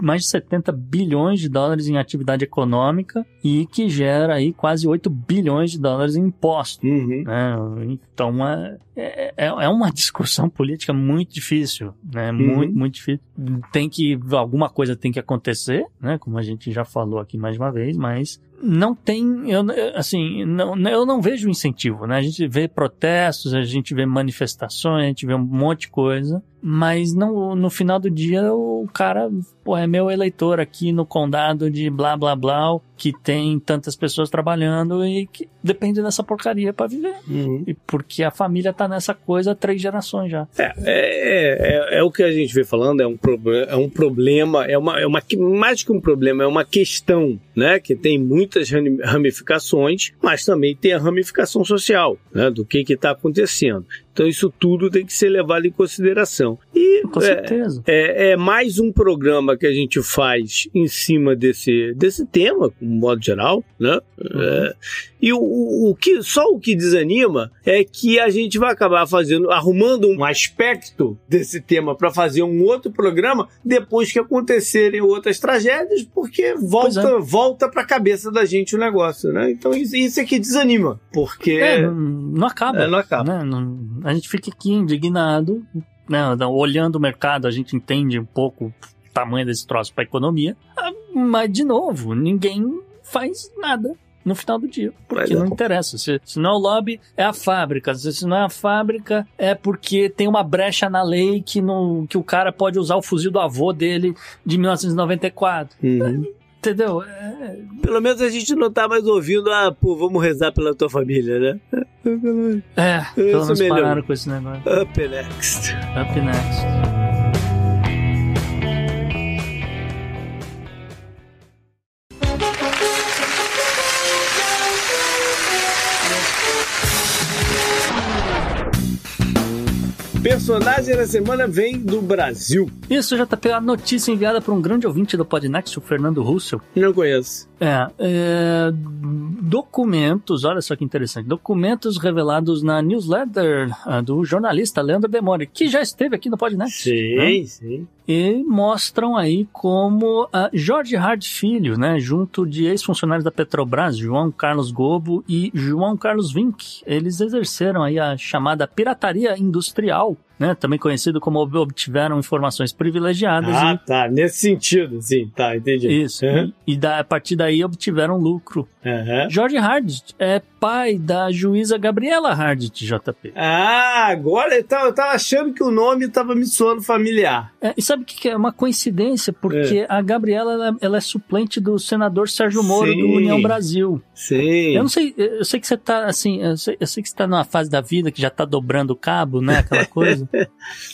mais de 70 bilhões de dólares em atividade econômica e que gera aí quase 8 bilhões de dólares em impostos. Uhum. Né? Então é, é, é, uma discussão política muito difícil, né? Uhum. Muito, muito difícil. Tem que, alguma coisa tem que acontecer, né? Como a gente já falou aqui mais uma vez, mas não tem, eu, assim, não, eu não vejo incentivo, né? A gente vê protestos, a gente vê manifestações, a gente vê um monte de coisa, mas não, no final do dia o cara, pô, é meu eleitor aqui no condado de blá blá blá, que tem tantas pessoas trabalhando e que depende dessa porcaria para viver. Uhum. E porque a família tá nessa coisa há três gerações já. É, é, é, é, o que a gente vem falando, é um, problema, é um problema, é uma, é uma, mais que um problema, é uma questão, né, que tem muitas ramificações, mas também tem a ramificação social, né, do que está acontecendo. Então isso tudo tem que ser levado em consideração. E Com certeza. É, é, é, mais um programa que a gente faz em cima desse, desse tema, como modo geral, né? Uhum. É, e o, o, que só o que desanima é que a gente vai acabar fazendo, arrumando um aspecto desse tema para fazer um outro programa depois que acontecerem outras tragédias, porque volta é. volta para a cabeça da gente o negócio, né? Então isso, isso é que desanima, porque é, não, não, acaba, é, não acaba. Né? Não, a gente fica aqui indignado, né? Olhando o mercado, a gente entende um pouco o tamanho desse troço para a economia, ah, mas de novo, ninguém faz nada no final do dia. Porque não interessa. Se, se não é o lobby, é a fábrica. Se, se não é a fábrica, é porque tem uma brecha na lei que, que o cara pode usar o fuzil do avô dele de 1994. Uhum. Entendeu? É... Pelo menos a gente não tá mais ouvindo, ah, pô, vamos rezar pela tua família, né? É, pelo menos pararam com esse negócio. Up next. Up next. Personagem da semana vem do Brasil. Isso, já tá pela notícia enviada por um grande ouvinte do Podnext, o Fernando Russell. Não conheço. É, é, documentos, olha só que interessante, documentos revelados na newsletter uh, do jornalista Leandro Demore, que já esteve aqui no Podnext. Sim, né? sim. E mostram aí como uh, Jorge Hard Filho, né, junto de ex-funcionários da Petrobras, João Carlos Gobo e João Carlos Vink, eles exerceram aí a chamada pirataria industrial né, também conhecido como obtiveram informações privilegiadas. Ah, e... tá, nesse sentido, sim, tá, entendi. Isso, uhum. e, e da, a partir daí obtiveram lucro. Uhum. Jorge Hardt é pai da juíza Gabriela Hardt, JP. Ah, agora eu tava, eu tava achando que o nome tava me soando familiar. É, e sabe o que, que, é? Uma coincidência, porque é. a Gabriela ela, ela, é suplente do senador Sérgio Moro sim. do União Brasil. Sim. Eu não sei, eu sei que você tá assim, eu sei, eu sei que você tá numa fase da vida que já tá dobrando o cabo, né? Aquela coisa.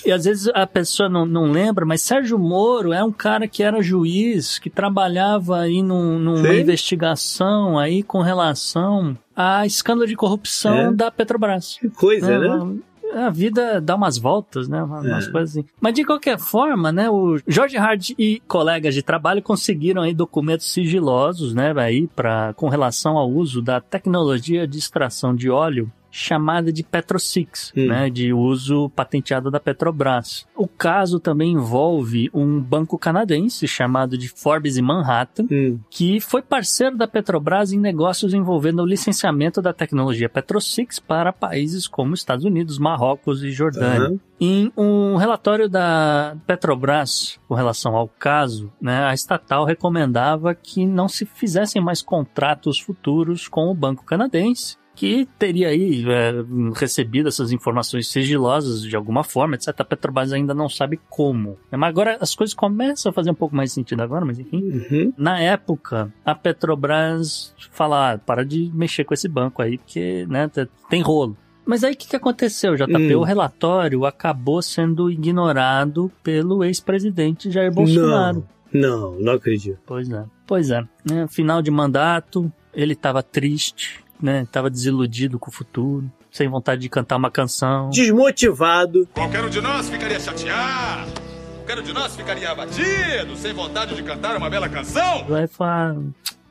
e às vezes a pessoa não, não lembra, mas Sérgio Moro é um cara que era juiz, que trabalhava aí num, numa Sim. investigação aí com relação a escândalo de corrupção é. da Petrobras. Que coisa, né? né? a vida dá umas voltas, né? Umas é. coisas assim. Mas de qualquer forma, né? O George Hard e colegas de trabalho conseguiram aí documentos sigilosos, né? Aí para com relação ao uso da tecnologia de extração de óleo chamada de Petrosix, hum. né, de uso patenteado da Petrobras. O caso também envolve um banco canadense chamado de Forbes e Manhattan, hum. que foi parceiro da Petrobras em negócios envolvendo o licenciamento da tecnologia Petrosix para países como Estados Unidos, Marrocos e Jordânia. Uhum. Em um relatório da Petrobras com relação ao caso, né, a estatal recomendava que não se fizessem mais contratos futuros com o banco canadense que teria aí é, recebido essas informações sigilosas de alguma forma, etc. A Petrobras ainda não sabe como. Mas agora as coisas começam a fazer um pouco mais sentido agora, mas enfim. Uhum. Na época, a Petrobras fala, ah, para de mexer com esse banco aí, porque né, tem rolo. Mas aí o que, que aconteceu, JP? Hum. O relatório acabou sendo ignorado pelo ex-presidente Jair Bolsonaro. Não, não, não acredito. Pois é. Pois é. Né, final de mandato, ele estava triste, né? Tava desiludido com o futuro, sem vontade de cantar uma canção. Desmotivado. Qualquer um de nós ficaria chateado. Qualquer um de nós ficaria abatido, sem vontade de cantar uma bela canção. Vai falar,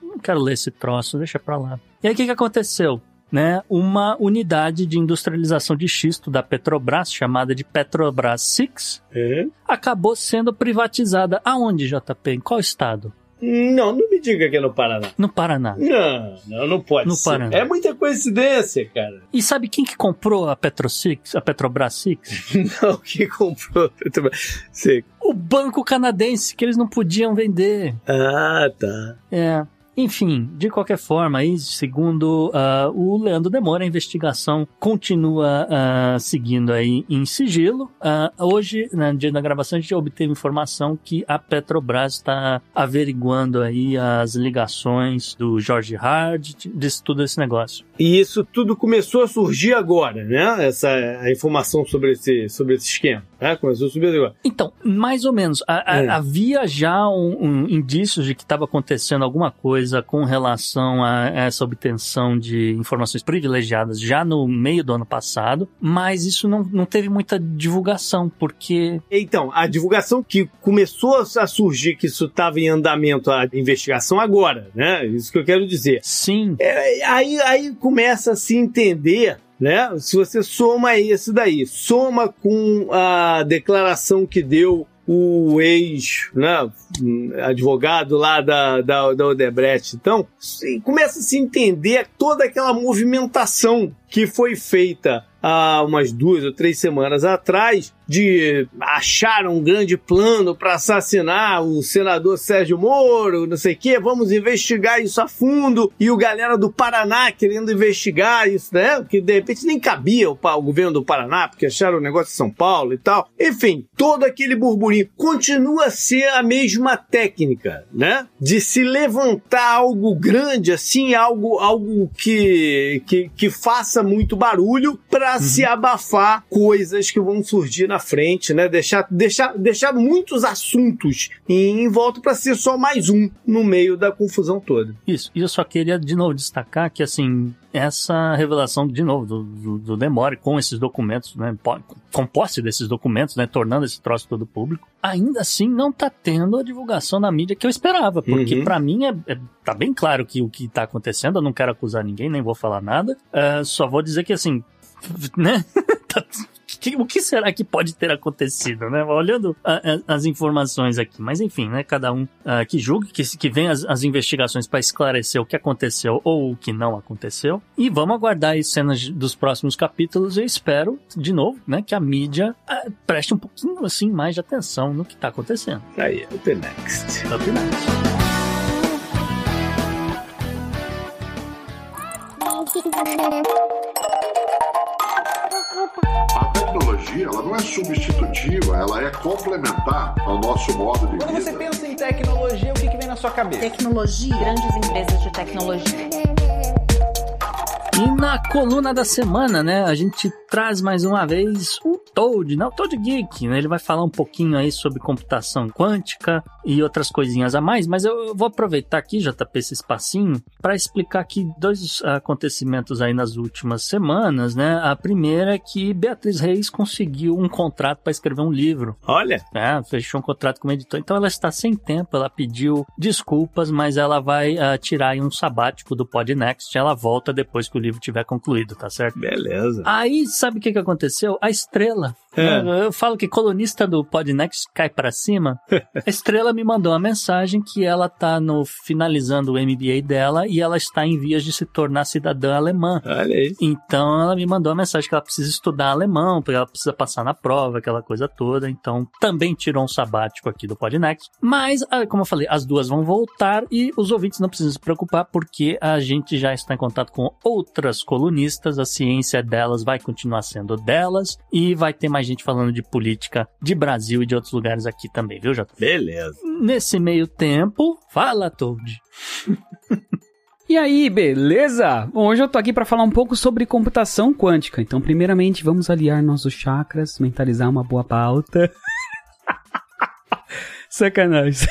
não quero ler esse troço, deixa pra lá. E aí o que, que aconteceu? Né, uma unidade de industrialização de xisto da Petrobras, chamada de Petrobras Six, é. acabou sendo privatizada. Aonde, JP? Em qual estado? Não, não me diga que é no Paraná. No Paraná. Não, não, não pode no ser. Paraná. É muita coincidência, cara. E sabe quem que comprou a Petrosix, a Petrobras Six? não, quem comprou a Petrobras Six? O banco canadense, que eles não podiam vender. Ah, tá. É. Enfim, de qualquer forma, aí, segundo uh, o Leandro Demora, a investigação continua uh, seguindo aí em sigilo. Uh, hoje, no dia da gravação, a gente obteve informação que a Petrobras está averiguando aí as ligações do Jorge Hard, de tudo esse negócio. E isso tudo começou a surgir agora, né? Essa a informação sobre esse, sobre esse esquema. Né? Começou a subir agora. Então, mais ou menos. A, a, é. Havia já um, um indícios de que estava acontecendo alguma coisa com relação a essa obtenção de informações privilegiadas já no meio do ano passado, mas isso não, não teve muita divulgação, porque. Então, a divulgação que começou a surgir que isso estava em andamento a investigação agora, né? Isso que eu quero dizer. Sim. É, aí, aí começa a se entender né? Se você soma esse daí, soma com a declaração que deu o ex né, advogado lá da, da, da Odebrecht. Então, começa a se entender toda aquela movimentação que foi feita há umas duas ou três semanas atrás de achar um grande plano para assassinar o senador Sérgio Moro, não sei o quê, vamos investigar isso a fundo. E o galera do Paraná querendo investigar isso, né? Que de repente nem cabia o, governo do Paraná, porque acharam o negócio de São Paulo e tal. Enfim, todo aquele burburinho continua a ser a mesma técnica, né? De se levantar algo grande, assim, algo, algo que, que, que faça muito barulho para uhum. se abafar coisas que vão surgir na frente, né? Deixar, deixar, deixar muitos assuntos em, em volta para ser só mais um no meio da confusão toda. Isso. E eu só queria de novo destacar que assim essa revelação de novo do, do, do Demore com esses documentos, né, com posse desses documentos, né, tornando esse troço todo público, ainda assim não tá tendo a divulgação na mídia que eu esperava, porque uhum. para mim é, é, tá bem claro que o que tá acontecendo, eu não quero acusar ninguém, nem vou falar nada, uh, só vou dizer que assim, né, tá que, o que será que pode ter acontecido, né? Olhando a, a, as informações aqui. Mas enfim, né? Cada um uh, que julgue, que, que venha as, as investigações para esclarecer o que aconteceu ou o que não aconteceu. E vamos aguardar as cenas dos próximos capítulos. Eu espero, de novo, né? Que a mídia uh, preste um pouquinho assim mais de atenção no que está acontecendo. Aí, up next. Up next. Tecnologia ela não é substitutiva, ela é complementar ao nosso modo de Quando vida. Quando você pensa em tecnologia, o que, que vem na sua cabeça? Tecnologia, grandes empresas de tecnologia. E na coluna da semana, né, a gente traz mais uma vez o Toad, né, o Toad Geek, né, ele vai falar um pouquinho aí sobre computação quântica e outras coisinhas a mais, mas eu vou aproveitar aqui, JP, esse espacinho, para explicar aqui dois acontecimentos aí nas últimas semanas, né, a primeira é que Beatriz Reis conseguiu um contrato para escrever um livro. Olha! É, fechou um contrato com uma editora, então ela está sem tempo, ela pediu desculpas, mas ela vai uh, tirar um sabático do Podnext, ela volta depois que o livro tiver concluído, tá certo? Beleza. Aí, sabe o que, que aconteceu? A estrela. É. Eu falo que colunista do Podnext cai para cima. a estrela me mandou uma mensagem que ela tá no finalizando o MBA dela e ela está em vias de se tornar cidadã alemã. Olha aí. Então ela me mandou uma mensagem que ela precisa estudar alemão, porque ela precisa passar na prova, aquela coisa toda. Então também tirou um sabático aqui do Podnext. Mas, ah, como eu falei, as duas vão voltar e os ouvintes não precisam se preocupar porque a gente já está em contato com outras outras colunistas, a ciência delas vai continuar sendo delas e vai ter mais gente falando de política de Brasil e de outros lugares aqui também, viu, Jota? Beleza. Nesse meio tempo, fala, Toad. E aí, beleza? Bom, hoje eu tô aqui para falar um pouco sobre computação quântica. Então, primeiramente, vamos aliar nossos chakras, mentalizar uma boa pauta. Sacanagem.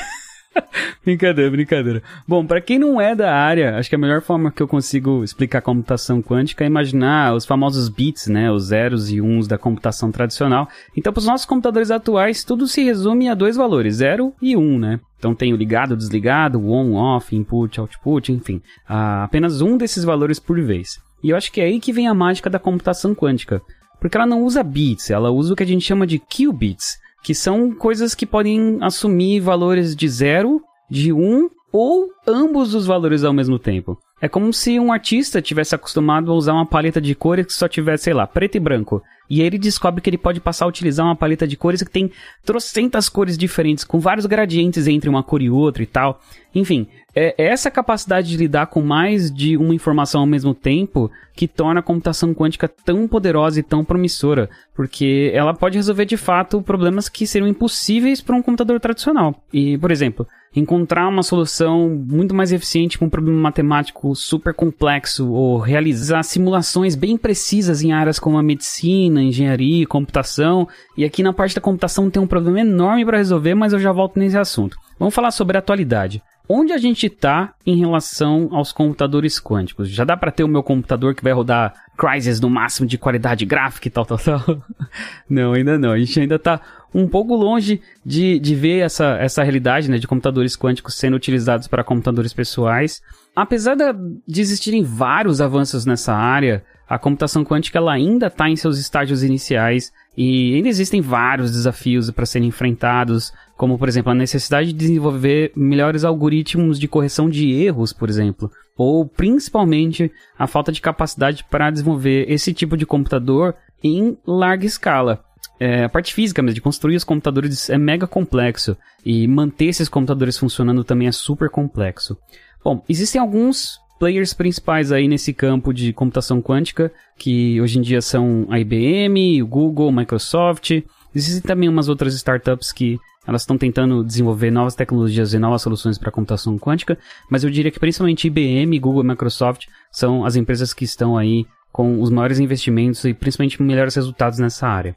brincadeira, brincadeira. Bom, para quem não é da área, acho que a melhor forma que eu consigo explicar a computação quântica é imaginar os famosos bits, né, os zeros e uns da computação tradicional. Então, para os nossos computadores atuais, tudo se resume a dois valores, zero e um, né? Então tem o ligado, desligado, on, off, input, output, enfim, uh, apenas um desses valores por vez. E eu acho que é aí que vem a mágica da computação quântica, porque ela não usa bits, ela usa o que a gente chama de qubits, que são coisas que podem assumir valores de zero, de um ou ambos os valores ao mesmo tempo. É como se um artista tivesse acostumado a usar uma paleta de cores que só tivesse, sei lá, preto e branco. E ele descobre que ele pode passar a utilizar uma paleta de cores que tem trocentas cores diferentes, com vários gradientes entre uma cor e outra e tal. Enfim, é essa capacidade de lidar com mais de uma informação ao mesmo tempo que torna a computação quântica tão poderosa e tão promissora, porque ela pode resolver de fato problemas que seriam impossíveis para um computador tradicional. E, por exemplo, encontrar uma solução muito mais eficiente para um problema matemático super complexo ou realizar simulações bem precisas em áreas como a medicina, engenharia, computação. E aqui na parte da computação tem um problema enorme para resolver, mas eu já volto nesse assunto. Vamos falar sobre a atualidade. Onde a gente está em relação aos computadores quânticos? Já dá para ter o meu computador que vai rodar Crysis no máximo de qualidade gráfica e tal, tal, tal? não, ainda não. A gente ainda está um pouco longe de, de ver essa, essa realidade né, de computadores quânticos sendo utilizados para computadores pessoais. Apesar de existirem vários avanços nessa área, a computação quântica ela ainda está em seus estágios iniciais e ainda existem vários desafios para serem enfrentados, como por exemplo a necessidade de desenvolver melhores algoritmos de correção de erros, por exemplo, ou principalmente a falta de capacidade para desenvolver esse tipo de computador em larga escala. É, a parte física mesmo, de construir os computadores é mega complexo e manter esses computadores funcionando também é super complexo. Bom, existem alguns players principais aí nesse campo de computação quântica, que hoje em dia são a IBM, o Google, Microsoft. Existem também umas outras startups que elas estão tentando desenvolver novas tecnologias e novas soluções para computação quântica, mas eu diria que principalmente IBM, Google e Microsoft são as empresas que estão aí com os maiores investimentos e principalmente melhores resultados nessa área.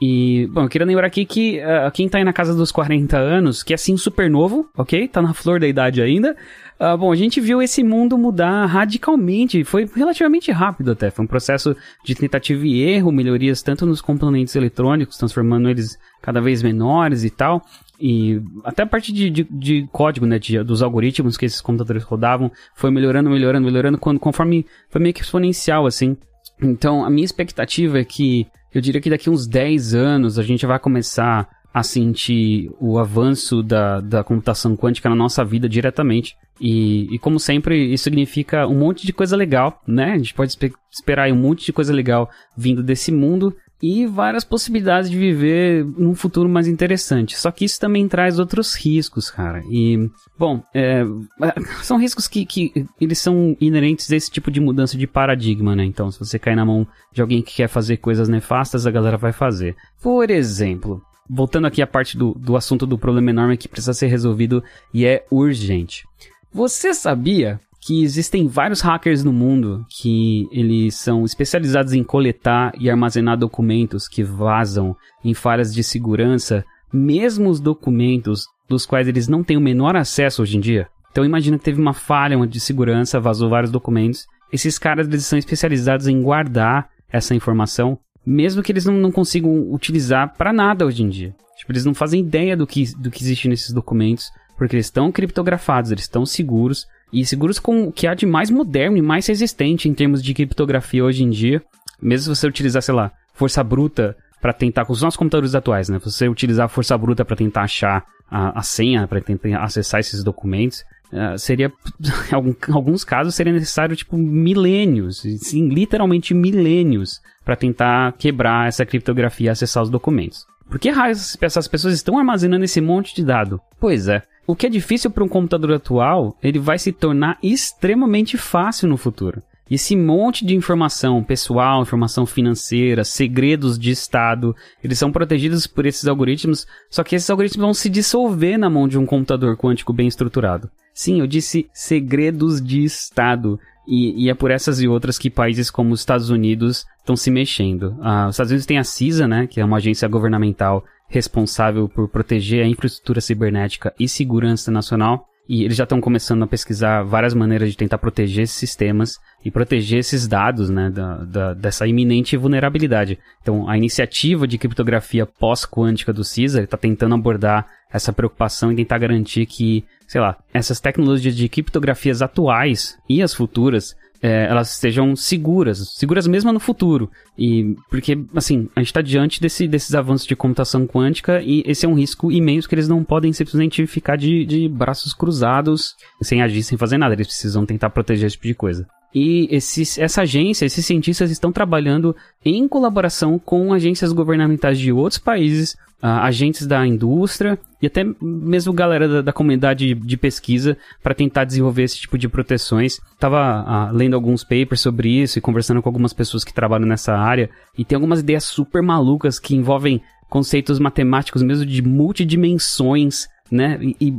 E, bom, eu queria lembrar aqui que uh, quem tá aí na casa dos 40 anos, que é assim super novo, ok? Tá na flor da idade ainda. Uh, bom, a gente viu esse mundo mudar radicalmente, foi relativamente rápido até. Foi um processo de tentativa e erro, melhorias tanto nos componentes eletrônicos, transformando eles cada vez menores e tal. E até a parte de, de, de código, né, de, dos algoritmos que esses computadores rodavam, foi melhorando, melhorando, melhorando, quando, conforme foi meio que exponencial, assim. Então, a minha expectativa é que eu diria que daqui uns 10 anos a gente vai começar a sentir o avanço da, da computação quântica na nossa vida diretamente. E, e, como sempre, isso significa um monte de coisa legal, né? A gente pode esperar um monte de coisa legal vindo desse mundo e várias possibilidades de viver num futuro mais interessante. Só que isso também traz outros riscos, cara. E, bom, é, são riscos que, que eles são inerentes a esse tipo de mudança de paradigma, né? Então, se você cair na mão de alguém que quer fazer coisas nefastas, a galera vai fazer. Por exemplo, voltando aqui à parte do, do assunto do problema enorme que precisa ser resolvido e é urgente. Você sabia que existem vários hackers no mundo que eles são especializados em coletar e armazenar documentos que vazam em falhas de segurança, mesmo os documentos dos quais eles não têm o menor acesso hoje em dia. Então imagina que teve uma falha de segurança, vazou vários documentos. Esses caras eles são especializados em guardar essa informação, mesmo que eles não, não consigam utilizar para nada hoje em dia. Tipo, eles não fazem ideia do que, do que existe nesses documentos, porque eles estão criptografados, eles estão seguros, e seguros com o que há de mais moderno e mais resistente em termos de criptografia hoje em dia. Mesmo se você utilizar, sei lá, força bruta para tentar, com os nossos computadores atuais, né? Você utilizar força bruta para tentar achar a, a senha, para tentar acessar esses documentos, uh, seria, em alguns casos, seria necessário, tipo, milênios, sim, literalmente milênios, para tentar quebrar essa criptografia e acessar os documentos. Por que raios essas pessoas estão armazenando esse monte de dado? Pois é, o que é difícil para um computador atual, ele vai se tornar extremamente fácil no futuro. Esse monte de informação pessoal, informação financeira, segredos de Estado, eles são protegidos por esses algoritmos, só que esses algoritmos vão se dissolver na mão de um computador quântico bem estruturado. Sim, eu disse segredos de Estado. E, e, é por essas e outras que países como os Estados Unidos estão se mexendo. Ah, os Estados Unidos tem a CISA, né, que é uma agência governamental responsável por proteger a infraestrutura cibernética e segurança nacional. E eles já estão começando a pesquisar várias maneiras de tentar proteger esses sistemas e proteger esses dados, né, da, da, dessa iminente vulnerabilidade. Então, a iniciativa de criptografia pós-quântica do CISA está tentando abordar essa preocupação e tentar garantir que, sei lá, essas tecnologias de criptografias atuais e as futuras é, elas sejam seguras, seguras mesmo no futuro. E porque, assim, a gente está diante desse, desses avanços de computação quântica e esse é um risco imenso que eles não podem simplesmente ficar de, de braços cruzados, sem agir, sem fazer nada. Eles precisam tentar proteger esse tipo de coisa. E esses, essa agência, esses cientistas estão trabalhando em colaboração com agências governamentais de outros países, uh, agentes da indústria e até mesmo galera da, da comunidade de pesquisa para tentar desenvolver esse tipo de proteções. Tava uh, lendo alguns papers sobre isso e conversando com algumas pessoas que trabalham nessa área e tem algumas ideias super malucas que envolvem conceitos matemáticos mesmo de multidimensões né? E, e,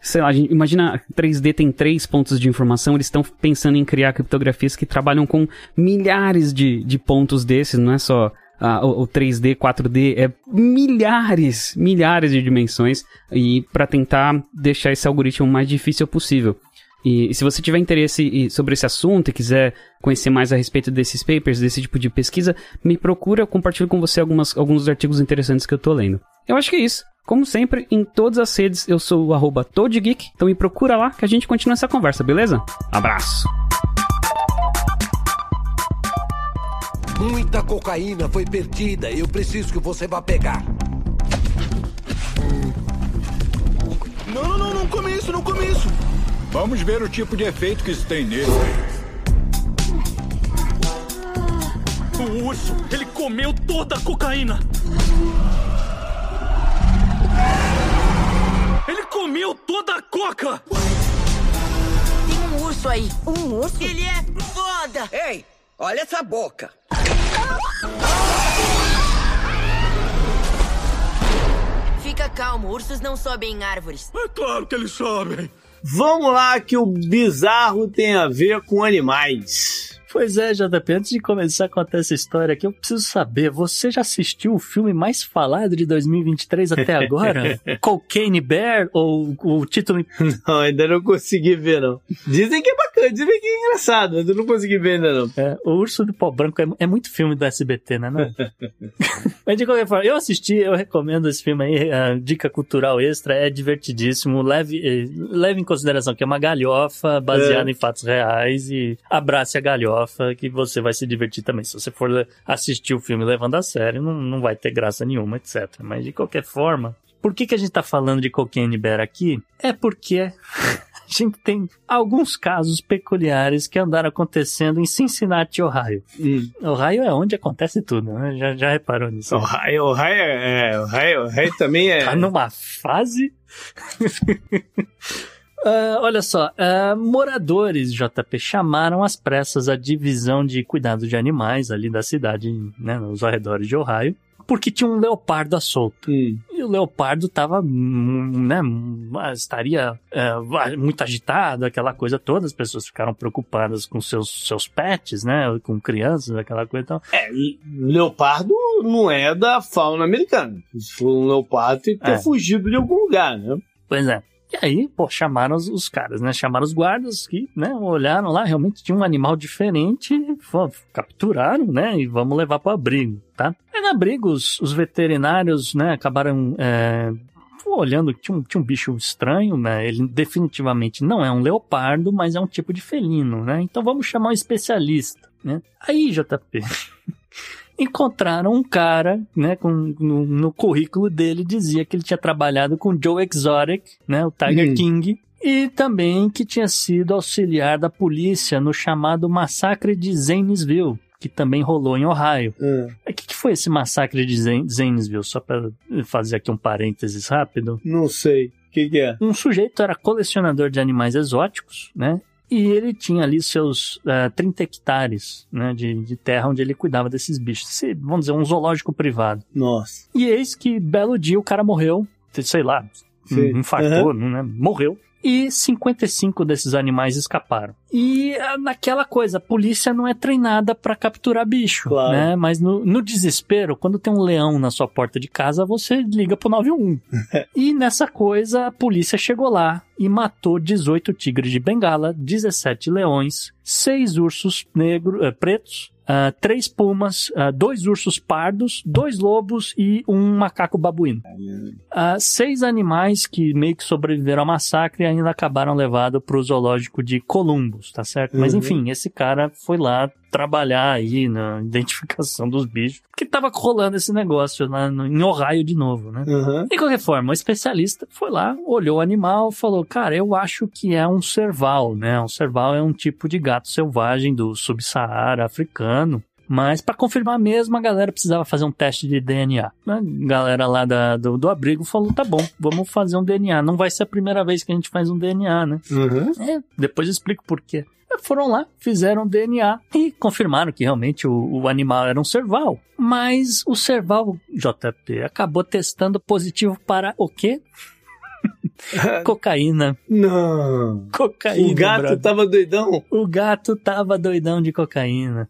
sei lá, imagina 3D tem três pontos de informação, eles estão pensando em criar criptografias que trabalham com milhares de, de pontos desses, não é só ah, o, o 3D, 4D, é milhares, milhares de dimensões e para tentar deixar esse algoritmo mais difícil possível. E, e, se você tiver interesse sobre esse assunto e quiser conhecer mais a respeito desses papers, desse tipo de pesquisa, me procura, eu compartilho com você algumas, alguns artigos interessantes que eu tô lendo. Eu acho que é isso. Como sempre, em todas as redes eu sou o arroba ToadGeek, então me procura lá que a gente continua essa conversa, beleza? Abraço! Muita cocaína foi perdida. Eu preciso que você vá pegar. Não, não, não, não come isso, não come isso. Vamos ver o tipo de efeito que isso tem nele. O urso, ele comeu toda a cocaína. Comeu toda a coca! Tem um urso aí. Um urso? Ele é foda! Ei, olha essa boca. Fica calmo, ursos não sobem em árvores. É claro que eles sobem. Vamos lá que o bizarro tem a ver com animais. Pois é, JP, antes de começar a contar essa história aqui, eu preciso saber, você já assistiu o filme mais falado de 2023 até agora? Cocaine Bear ou o título... Não, ainda não consegui ver, não. Dizem que é bacana, dizem que é engraçado, mas eu não consegui ver ainda, não. É, o Urso do Pó Branco é, é muito filme do SBT, né? Não? mas de qualquer forma, eu assisti, eu recomendo esse filme aí, a dica cultural extra, é divertidíssimo, leve, eh, leve em consideração que é uma galhofa baseada é. em fatos reais e abrace a galhofa que você vai se divertir também. Se você for assistir o filme levando a sério, não, não vai ter graça nenhuma, etc. Mas de qualquer forma, por que, que a gente tá falando de Cocaine Bear aqui? É porque a gente tem alguns casos peculiares que andaram acontecendo em Cincinnati, Ohio. Hum. Ohio é onde acontece tudo, né? Já, já reparou nisso? Ohio, Ohio, é, Ohio, Ohio também é... Tá numa fase... Uh, olha só, uh, moradores JP chamaram às pressas a divisão de cuidado de animais ali da cidade, né, nos arredores de Ohio, porque tinha um leopardo solto. Hum. E o leopardo tava, hum, né, estaria uh, muito agitado, aquela coisa toda, as pessoas ficaram preocupadas com seus, seus pets, né, com crianças, aquela coisa então. É, leopardo não é da fauna americana. Se for um leopardo, tem que ter é. fugido de algum lugar, né? Pois é. E aí, pô, chamaram os, os, caras, né? Chamaram os guardas que, né, olharam lá, realmente tinha um animal diferente, pô, capturaram, né? E vamos levar para abrigo, tá? Aí no abrigo, os, os veterinários, né, acabaram é, olhando tinha um, tinha um bicho estranho, né? Ele definitivamente não é um leopardo, mas é um tipo de felino, né? Então vamos chamar um especialista, né? Aí, JP, encontraram um cara, né, com, no, no, currículo dele dizia que ele tinha trabalhado com Joe Exotic, né, o Tiger hum. King, e também que tinha sido auxiliar da polícia no chamado massacre de Zanesville, que também rolou em Ohio. Hum. O que, que, foi esse massacre de Zanesville? Só para fazer aqui um parênteses rápido. Não sei. O que, que, é? Um sujeito era colecionador de animais exóticos, né? E ele tinha ali seus uh, eh, 30 hectares né, de, de, terra onde ele cuidava desses bichos. vamos dizer, um zoológico privado. Nossa. E eis que, belo dia, o cara morreu, sei lá, Sim. infartou, uhum. né? Morreu e 55 desses animais escaparam. E ah, naquela coisa, a polícia não é treinada para capturar bicho, claro. né? Mas no, no, desespero, quando tem um leão na sua porta de casa, você liga pro 91. e nessa coisa, a polícia chegou lá e matou 18 tigres de bengala, 17 leões, 6 ursos negros, eh, pretos, uh, três pumas, uh, dois ursos pardos, dois lobos e um macaco babuíno. Uh, seis animais que meio que sobreviveram ao massacre e ainda acabaram levados para o zoológico de Columbus, tá certo? Mas Uhum. enfim, esse cara foi lá trabalhar aí na identificação dos bichos, porque tava rolando esse negócio lá no, em Ohio de novo, né? Uhum. De qualquer forma, o especialista foi lá, olhou o animal, falou: Cara, eu acho que é um serval, né? Um serval é um tipo de gato selvagem do subsaara africano. Mas para confirmar mesmo, a galera precisava fazer um teste de DNA. A galera lá da- do, do abrigo falou: tá bom, vamos fazer um DNA. Não vai ser a primeira vez que a gente faz um DNA, né? Uhum. É, depois eu explico por quê. Foram lá, fizeram DNA e confirmaram que realmente o, o animal era um serval. Mas o serval, JP, acabou testando positivo para o quê? Cocaína. Não. Cocaína. O gato brother. tava doidão? O gato tava doidão de cocaína.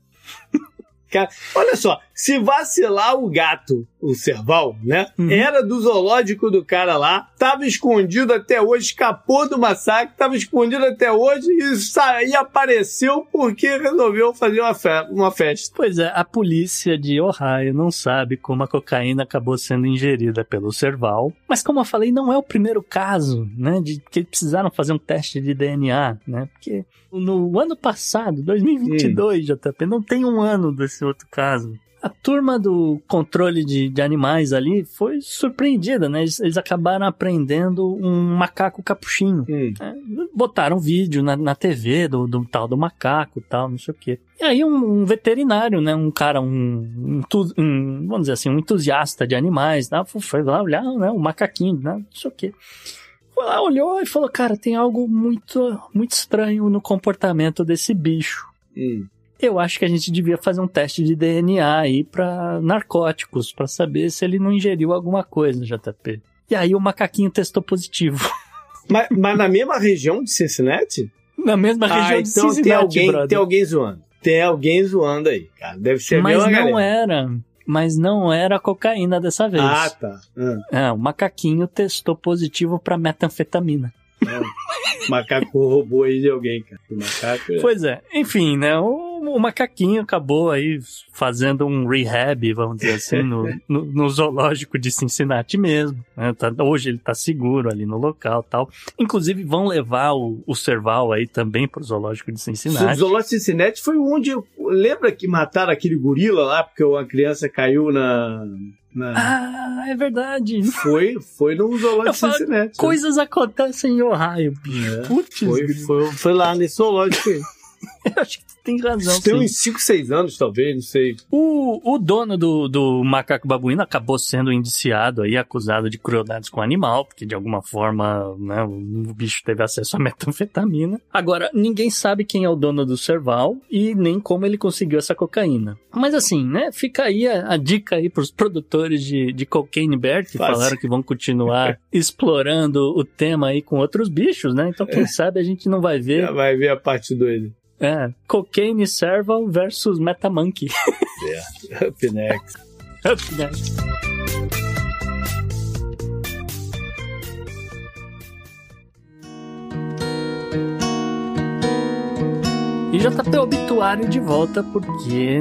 Cara, olha só, se vacilar o gato, o serval, né? Uhum. Era do zoológico do cara lá, tava escondido até hoje, escapou do massacre, tava escondido até hoje e, sa- e apareceu porque resolveu fazer uma, fe- uma festa. Pois é, a polícia de Ohio não sabe como a cocaína acabou sendo ingerida pelo serval. Mas como eu falei, não é o primeiro caso, né, de que precisaram fazer um teste de DNA, né? Porque no ano passado, 2022, JP, não tem um ano desse outro caso. A turma do controle de, de animais ali foi surpreendida, né? Eles, eles acabaram aprendendo um macaco capuchinho. É, botaram vídeo na, na TV do, do tal do macaco tal, não sei o quê. E aí um, um veterinário, né? Um cara, um, um, vamos dizer assim, um entusiasta de animais, né? foi lá olhar, né? O macaquinho, né? Não sei o quê. Foi lá, olhou e falou, cara, tem algo muito, muito estranho no comportamento desse bicho. Eu acho que a gente devia fazer um teste de DNA aí pra narcóticos, pra saber se ele não ingeriu alguma coisa, JP. E aí o macaquinho testou positivo. Mas, mas na mesma região de Cincinnati? Na mesma região ah, de então Cincinnati, tem alguém, brother. tem alguém zoando. Tem alguém zoando aí, cara. Deve ser Mas não galera. era. Mas não era cocaína dessa vez. Ah, tá. Ah. É, o macaquinho testou positivo pra metanfetamina. O macaco roubou aí de alguém, cara. O macaco. é- Pois é, enfim, né? O, o macaquinho acabou aí fazendo um rehab, vamos dizer assim, no, no, no zoológico de Cincinnati mesmo. né? Tá- hoje ele tá seguro ali no local tal. Inclusive vão levar o, o Serval aí também pro zoológico de O Cincinnati. Zoológico de Cincinnati foi onde. Lembra que mataram aquele gorila lá porque uma criança caiu na. na- Ah, é verdade. Foi, foi no Zoológico Eu de falo, Cincinnati. Coisas acontecem em Ohio, bicho. É, Putz, foi, foi, foi lá nesse zoológico aí. Eu acho que tu tem razão. Tem sim. uns 5, 6 anos, talvez, não sei. O, o dono do, do macaco babuíno acabou sendo indiciado aí, acusado de crueldades com o animal, porque de alguma forma, né, o bicho teve acesso a metanfetamina. Agora, ninguém sabe quem é o dono do serval e nem como ele conseguiu essa cocaína. Mas assim, né, fica aí a, a dica aí pros produtores de, de Cocaine Bear, que Fácil. falaram que vão continuar explorando o tema aí com outros bichos, né? Então, quem sabe a gente não vai ver. Já vai ver a parte doida. É, Cocaine Serval versus Metamonkey. É, Up next. Up next. E já tá teu obituário de volta porque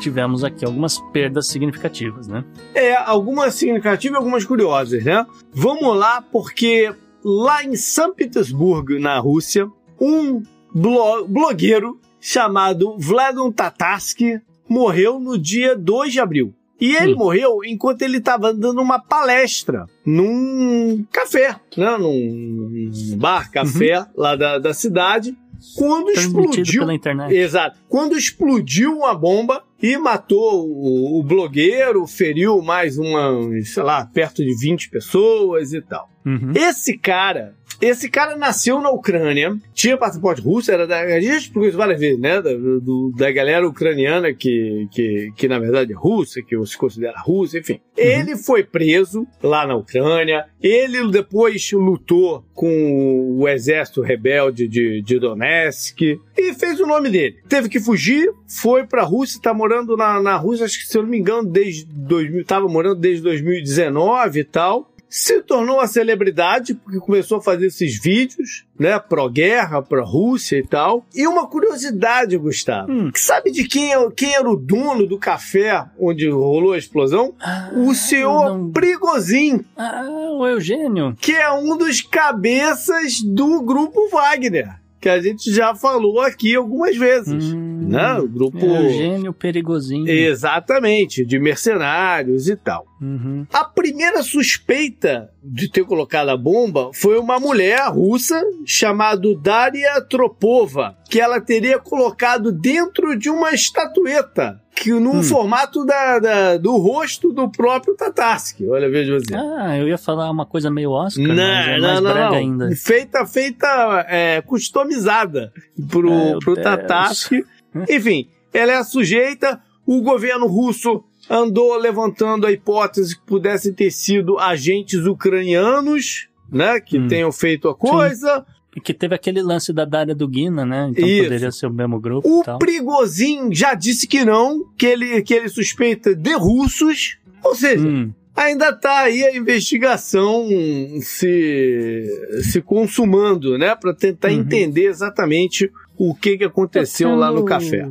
tivemos aqui algumas perdas significativas, né? É, algumas significativas e algumas curiosas, né? Vamos lá, porque lá em São Petersburgo, na Rússia, um blo- blogueiro chamado Vladon Tatarsky morreu no dia 2 de abril. E ele morreu enquanto ele estava dando uma palestra num café, né? num bar, café lá da, da cidade. Quando explodiu. pela internet. Exato. Quando explodiu uma bomba e matou o, o blogueiro, feriu mais uma, sei lá, perto de 20 pessoas e tal. Uhum. Esse cara, esse cara nasceu na Ucrânia, tinha passaporte russo, era da, a gente explicou isso várias vezes, né? Da, do- da galera ucraniana que, que, que na verdade é russa, que se considera russa, enfim. Ele foi preso lá na Ucrânia, ele depois lutou com o exército rebelde de, de Donetsk e fez o nome dele. Teve que fugir, foi pra Rússia, tá morando na, na Rússia, acho que se eu não me engano, desde 2000, tava morando desde 2019 e tal. Se tornou uma celebridade porque começou a fazer esses vídeos, né, pró-guerra, pró-Rússia e tal. E uma curiosidade, Gustavo, hum. sabe de quem, é, quem era o dono do café onde rolou a explosão? Ah, o senhor não... Prigozhin. Ah, o Eugênio. Que é um dos cabeças do grupo Wagner que a gente já falou aqui algumas vezes. Hum, né? O grupo. Eugênio Perigozinho. Exatamente, de mercenários e tal. Uhum. A primeira suspeita de ter colocado a bomba foi uma mulher russa chamada Daria Tropova, que ela teria colocado dentro de uma estatueta que num hum. formato da, da, do rosto do próprio Tatarsky. Olha, veja você. Ah, eu ia falar uma coisa meio Oscar, não, mas é mais não, não. ainda. Feita, feita, é, customizada pro, Meu pro Tatarsky. Enfim, ela é sujeita, o governo russo andou levantando a hipótese que pudessem ter sido agentes ucranianos, né, que hum. tenham feito a coisa. Sim. Que teve aquele lance da Dária do Guina, né? Então Isso. poderia ser o mesmo grupo. O Prigozhin já disse que não, que ele, que ele suspeita de russos. Ou seja, hum. ainda está aí a investigação se, se consumando, né? Para tentar uhum. entender exatamente o que, que aconteceu tendo, lá no café.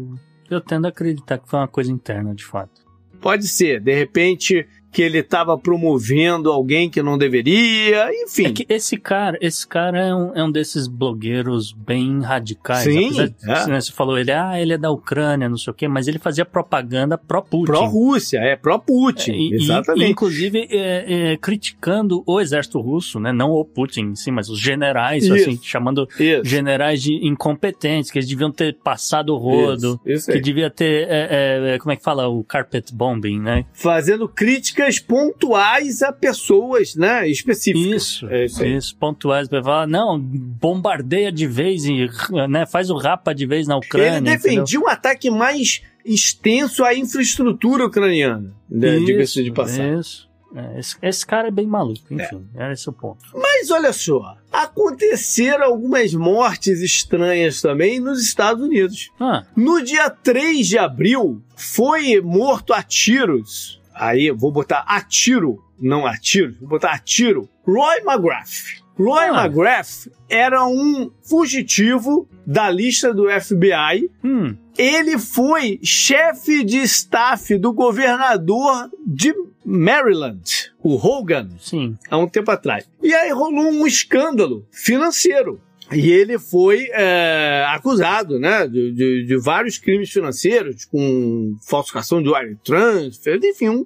Eu tendo a acreditar que foi uma coisa interna, de fato. Pode ser. De repente, que ele estava promovendo alguém que não deveria, enfim. É que esse cara, esse cara é um, é um desses blogueiros bem radicais. Sim, Apesar, é. né, você falou, ele, ah, ele é da Ucrânia, não sei o quê, mas ele fazia propaganda pró-Putin. Pró-Rússia, é, pró-Putin, é, exatamente. E, inclusive, é, é, criticando o exército russo, né, não o Putin em si, mas os generais, Isso. assim, chamando Isso. generais de incompetentes, que eles deviam ter passado o rodo, Isso. que devia ter, é, como é que fala, o carpet bombing, né? Fazendo crítica críticas pontuais a pessoas, né, específicas. Isso, é isso, isso, pontuais para falar, não, bombardeia de vez e, né, faz o rapa de vez na Ucrânia. Ele defendia entendeu? um ataque mais extenso à infraestrutura ucraniana, né, diga-se de passagem. Isso. É, esse, esse, cara é bem maluco, enfim, é. era esse o ponto. Mas olha só, aconteceram algumas mortes estranhas também nos Estados Unidos. Ah. No dia 3 de abril, foi morto a tiros Aí vou botar a tiro, não a tiro, vou botar a tiro. Roy McGrath. Roy ah. McGrath era um fugitivo da lista do FBI. Hum. Ele foi chefe de staff do governador de Maryland, o Hogan, Sim. há um tempo atrás. E aí rolou um escândalo financeiro. E ele foi é, acusado né, de, de, de, vários crimes financeiros, com falsificação de wire transfer, enfim, um,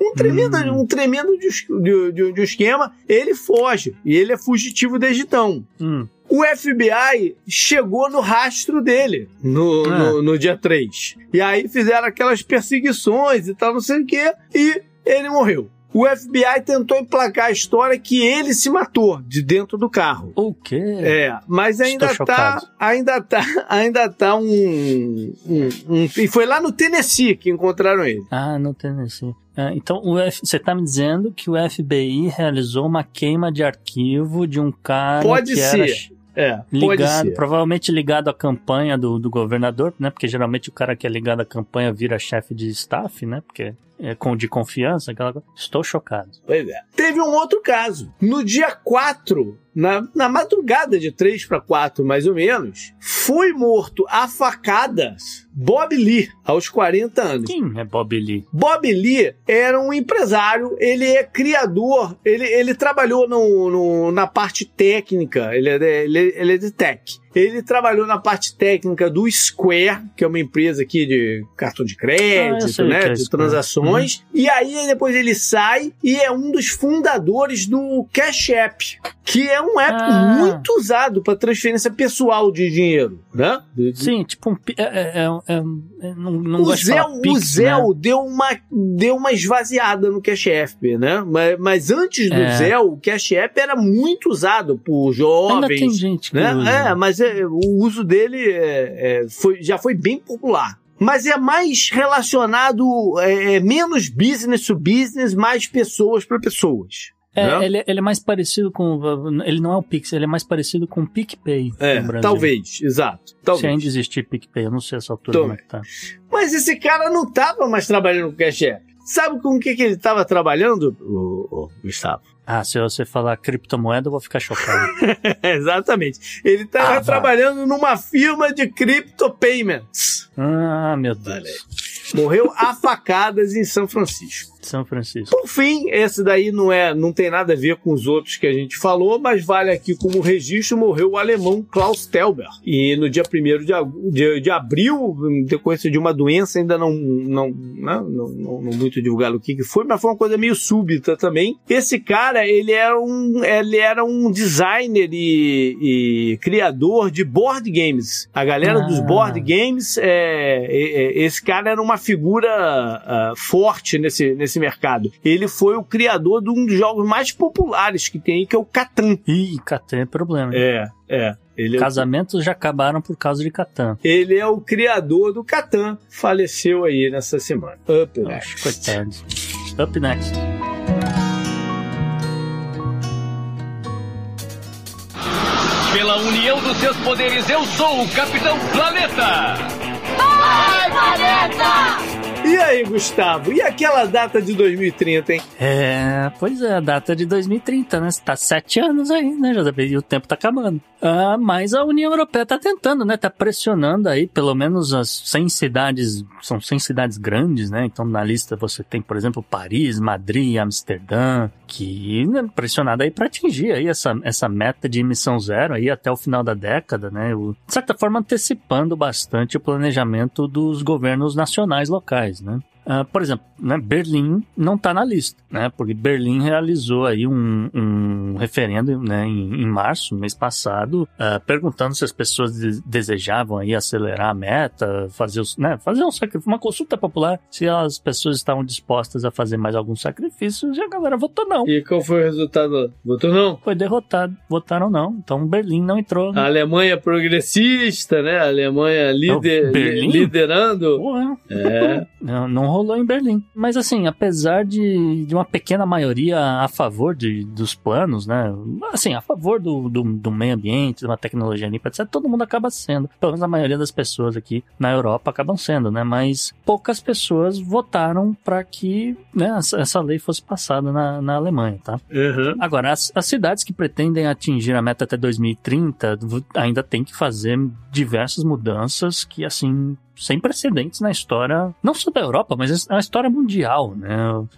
um tremendo, hum. um tremendo de, de, de, esquema. Ele foge, e ele é fugitivo desde então. Hum. O FBI chegou no rastro dele no, ah. no, no, dia 3. E aí fizeram aquelas perseguições e tal, não sei o quê, e ele morreu o FBI tentou emplacar a história que ele se matou de dentro do carro. O quê? É, mas ainda Estou tá, chocado. ainda tá, ainda tá um, um, um, e foi lá no Tennessee que encontraram ele. Ah, no Tennessee. É, então, o F, você está me dizendo que o FBI realizou uma queima de arquivo de um cara Pode que ser. era é, ligado, provavelmente ligado à campanha do, do governador, né? Porque geralmente o cara que é ligado à campanha vira chefe de staff, né? Porque é, com, de confiança, aquela coisa. Estou chocado. Pois é. Teve um outro caso. No dia 4, na, na madrugada de 3 para 4, mais ou menos, foi morto a facadas Bob Lee, aos 40 anos. Quem é Bob Lee? Bob Lee era um empresário, ele é criador, ele, ele trabalhou no, no na parte técnica, ele é, ele, ele é de tech. Ele trabalhou na parte técnica do Square, que é uma empresa aqui de cartão de crédito, ah, né? É de transações. Uhum. E aí depois ele sai e é um dos fundadores do Cash App, que é um app ah. muito usado para transferência pessoal de dinheiro, né? Sim, tipo um. É, é, é, é não, não o Zé, o Zé né? deu, uma, deu uma esvaziada no Cash App, né? Mas, mas antes do é. Zé, o Cash App era muito usado por jovens. Ainda tem gente que né? É, mas é, o uso dele é, é, foi, já foi bem popular. Mas é mais relacionado, é, é menos business to business, mais pessoas para pessoas. É, né? ele, ele, é mais parecido com. Ele não é o Pix, ele é mais parecido com o PicPay. É, talvez, exato. Talvez. Se ainda existir PicPay, eu não sei essa altura como é que tá. Mas esse cara não tava mais trabalhando com Cash App. Sabe com o que, que ele estava trabalhando, o, o Gustavo? Ah, se você falar criptomoeda, eu vou ficar chocado. Exatamente. Ele estava Ah, trabalhando numa firma de crypto payments. ah, meu Deus. Morreu a facadas em São Francisco. São Francisco. Por fim, esse daí não é, não tem nada a ver com os outros que a gente falou, mas vale aqui como registro, morreu o alemão Klaus Telber. E no dia 1 de, de, de abril, em decorrência de uma doença, ainda não, não, não, não, não- não muito divulgado o que, que foi, mas foi uma coisa meio súbita também. Esse cara, ele era um, ele era um designer e, e criador de board games. A galera dos Ah. board games, é, é, é, esse cara era uma figura ah, forte nesse, nesse mercado. Ele foi o criador de um dos jogos mais populares que tem aí, que é o Catan. Ih, Catan é problema. É, é. Ele é, o, Casamentos já acabaram por causa de Catan. ele é o criador do Catan. Faleceu aí nessa semana. Up next. coitado. Up next. Pela união dos seus poderes, eu sou o Capitão Planeta! Vai, planeta! E aí, Gustavo? E aquela data de 2030, hein? É, pois é, a data de 2030, né? Tá sete anos aí, né, JB? E o tempo tá acabando. Ah, mas a União Europeia tá tentando, né? Tá pressionando aí, pelo menos as 100 cidades, são 100 cidades grandes, né? Então na lista você tem, por exemplo, Paris, Madrid, Amsterdã, que né, pressionada aí para atingir aí essa, essa meta de emissão zero aí até o final da década, né? O, de certa forma antecipando bastante o planejamento dos governos nacionais locais, né? Ah, por exemplo, né, Berlim não está na lista, né, porque Berlim realizou aí um, um referendo né, em, em março, mês passado, ah, perguntando se as pessoas de- desejavam aí acelerar a meta, fazer, os, né, fazer um sacrifício, uma consulta popular, se as pessoas estavam dispostas a fazer mais alguns sacrifícios, e a galera votou não. E qual foi o resultado? Votou não? Foi derrotado, votaram não. Então Berlim não entrou. A Alemanha progressista, né? A Alemanha líder, Berlim? liderando. É. Não, não rolou em Berlim. Mas assim, apesar de, de uma pequena maioria a favor de, dos planos, né? Assim, a favor do, do, do meio ambiente, de uma tecnologia limpa, etc., todo mundo acaba sendo. Pelo menos a maioria das pessoas aqui na Europa acabam sendo, né? Mas poucas pessoas votaram para que né, essa, lei fosse passada na, na Alemanha, tá? Uhum. Agora, as, as cidades que pretendem atingir a meta até 2030 v- ainda tem que fazer diversas mudanças que, assim, sem precedentes na história, não só da Europa, mas na história mundial, né?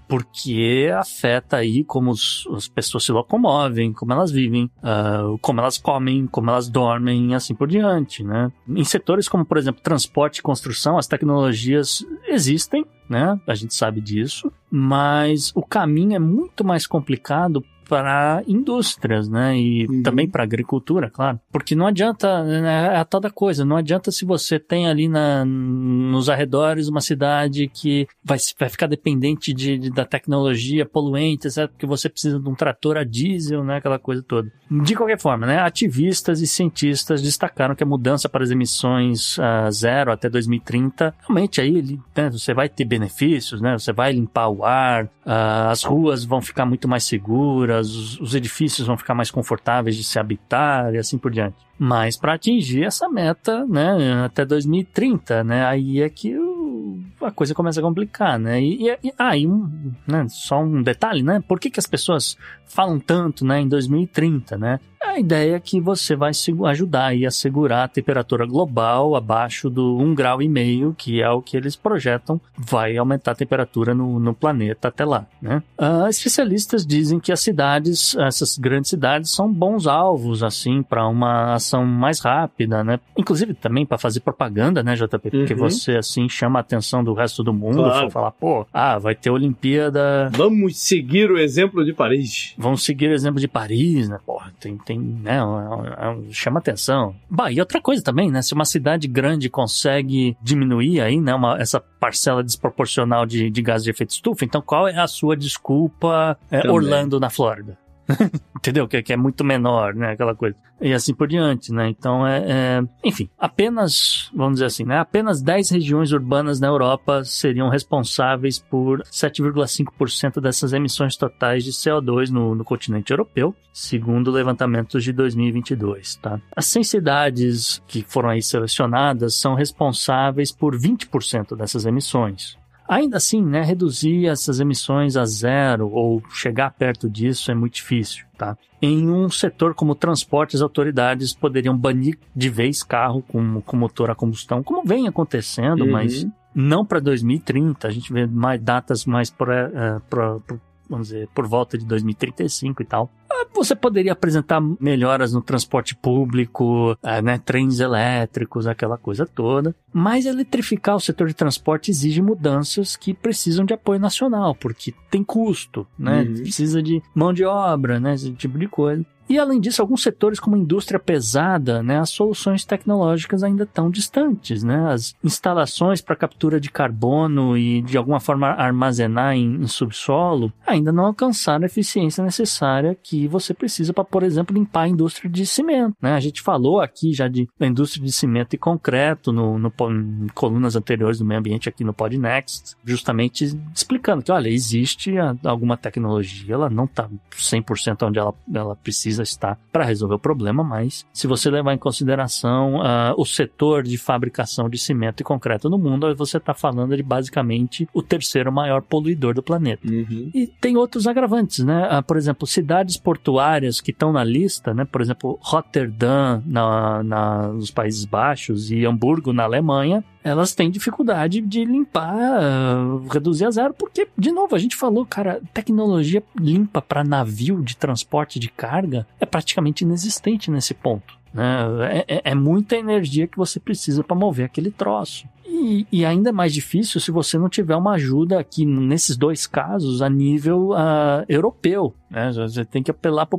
Porque afeta aí como os, as pessoas se locomovem, como elas vivem, ah, como elas comem, como elas dormem e assim por diante, né? Em setores como, por exemplo, transporte e construção, as tecnologias existem, né? A gente sabe disso, mas o caminho é muito mais complicado para indústrias, né? E também para agricultura, claro. Porque não adianta, né, é a tal da coisa, não adianta se você tem ali na, nos arredores uma cidade que vai, vai ficar dependente de, de- da tecnologia poluente, etc., porque você precisa de um trator a diesel, né? Aquela coisa toda. De qualquer forma, né? Ativistas e cientistas destacaram que a mudança para as emissões ah, zero até 2030, realmente aí né, você vai ter benefícios, né? Você vai limpar o ar, ah, as ruas vão ficar muito mais seguras, os, os edifícios vão ficar mais confortáveis de se habitar e assim por diante. Mas para atingir essa meta, né, até 2030, né, aí é que o- a coisa começa a complicar, né? E, e, ah, um, né, só um detalhe, né? Por que, que as pessoas falam tanto, né, em 2030, né? A ideia é que você vai ajudar a segurar a temperatura global abaixo do 1,5 grau, e meio, que é o que eles projetam, vai aumentar a temperatura no, no planeta até lá, né? Ah, especialistas dizem que as cidades, essas grandes cidades, são bons alvos, assim, para uma ação mais rápida, né? Inclusive também para fazer propaganda, né, JP? Porque Uhum. você, assim, chama a atenção do resto do mundo, Claro. falar, pô, ah, vai ter Olimpíada... Vamos seguir o exemplo de Paris. Vamos seguir o exemplo de Paris, né? Porra, tem, tem, né? é- é- é- chama atenção. Bah, e outra coisa também, né? Se uma cidade grande consegue diminuir aí, né? Uma, essa parcela desproporcional de, de gases de efeito estufa, então qual é a sua desculpa é. Orlando na Flórida? Entendeu? Que, que é muito menor, né? Aquela coisa. E assim por diante, né? Então é, é- Enfim, apenas, vamos dizer assim, né? Apenas 10 regiões urbanas na Europa seriam responsáveis por 7,5% dessas emissões totais de CO2 no, no continente europeu, segundo levantamentos de 2022, tá? As 100 cidades que foram aí selecionadas são responsáveis por 20% dessas emissões. Ainda assim, né, reduzir essas emissões a zero ou chegar perto disso é muito difícil, tá? Em um setor como transporte, as autoridades poderiam banir de vez carro com, com motor a combustão, como vem acontecendo, Uhum. mas não para 2030. A gente vê mais datas mais para, eh, pra- pra- vamos dizer, por volta de 2035 e tal. Ah, Você poderia apresentar melhoras no transporte público, ah, né, trens elétricos, aquela coisa toda. Mas eletrificar o setor de transporte exige mudanças que precisam de apoio nacional, porque tem custo, né? Uhum. Precisa de mão de obra, né? Esse tipo de coisa. E além disso, alguns setores como a indústria pesada, né, as soluções tecnológicas ainda estão distantes, né? As instalações para captura de carbono e de alguma forma armazenar em, em subsolo ainda não alcançaram a eficiência necessária que você precisa para, por exemplo, limpar a indústria de cimento, né? A gente falou aqui já de, da indústria de cimento e concreto no, no em colunas anteriores do meio ambiente aqui no Podnext, justamente explicando que, olha, existe a- alguma tecnologia, ela não está 100% onde ela, ela precisa estar para resolver o problema, mas se você levar em consideração ah, o setor de fabricação de cimento e concreto no mundo, você está falando de basicamente o terceiro maior poluidor do planeta. Uhum. E tem outros agravantes, né? Ah, por exemplo, cidades portuárias que estão na lista, né? Por exemplo, Rotterdam na, na- nos Países Baixos e Hamburgo na Alemanha, elas têm dificuldade de limpar, ah, reduzir a zero, porque, de novo, a gente falou, cara, tecnologia limpa para navio de transporte de carga é praticamente inexistente nesse ponto. Né? É, é- é muita energia que você precisa para mover aquele troço. E, e ainda mais difícil se você não tiver uma ajuda aqui nesses dois casos a nível ah, europeu. Né? Você tem que apelar para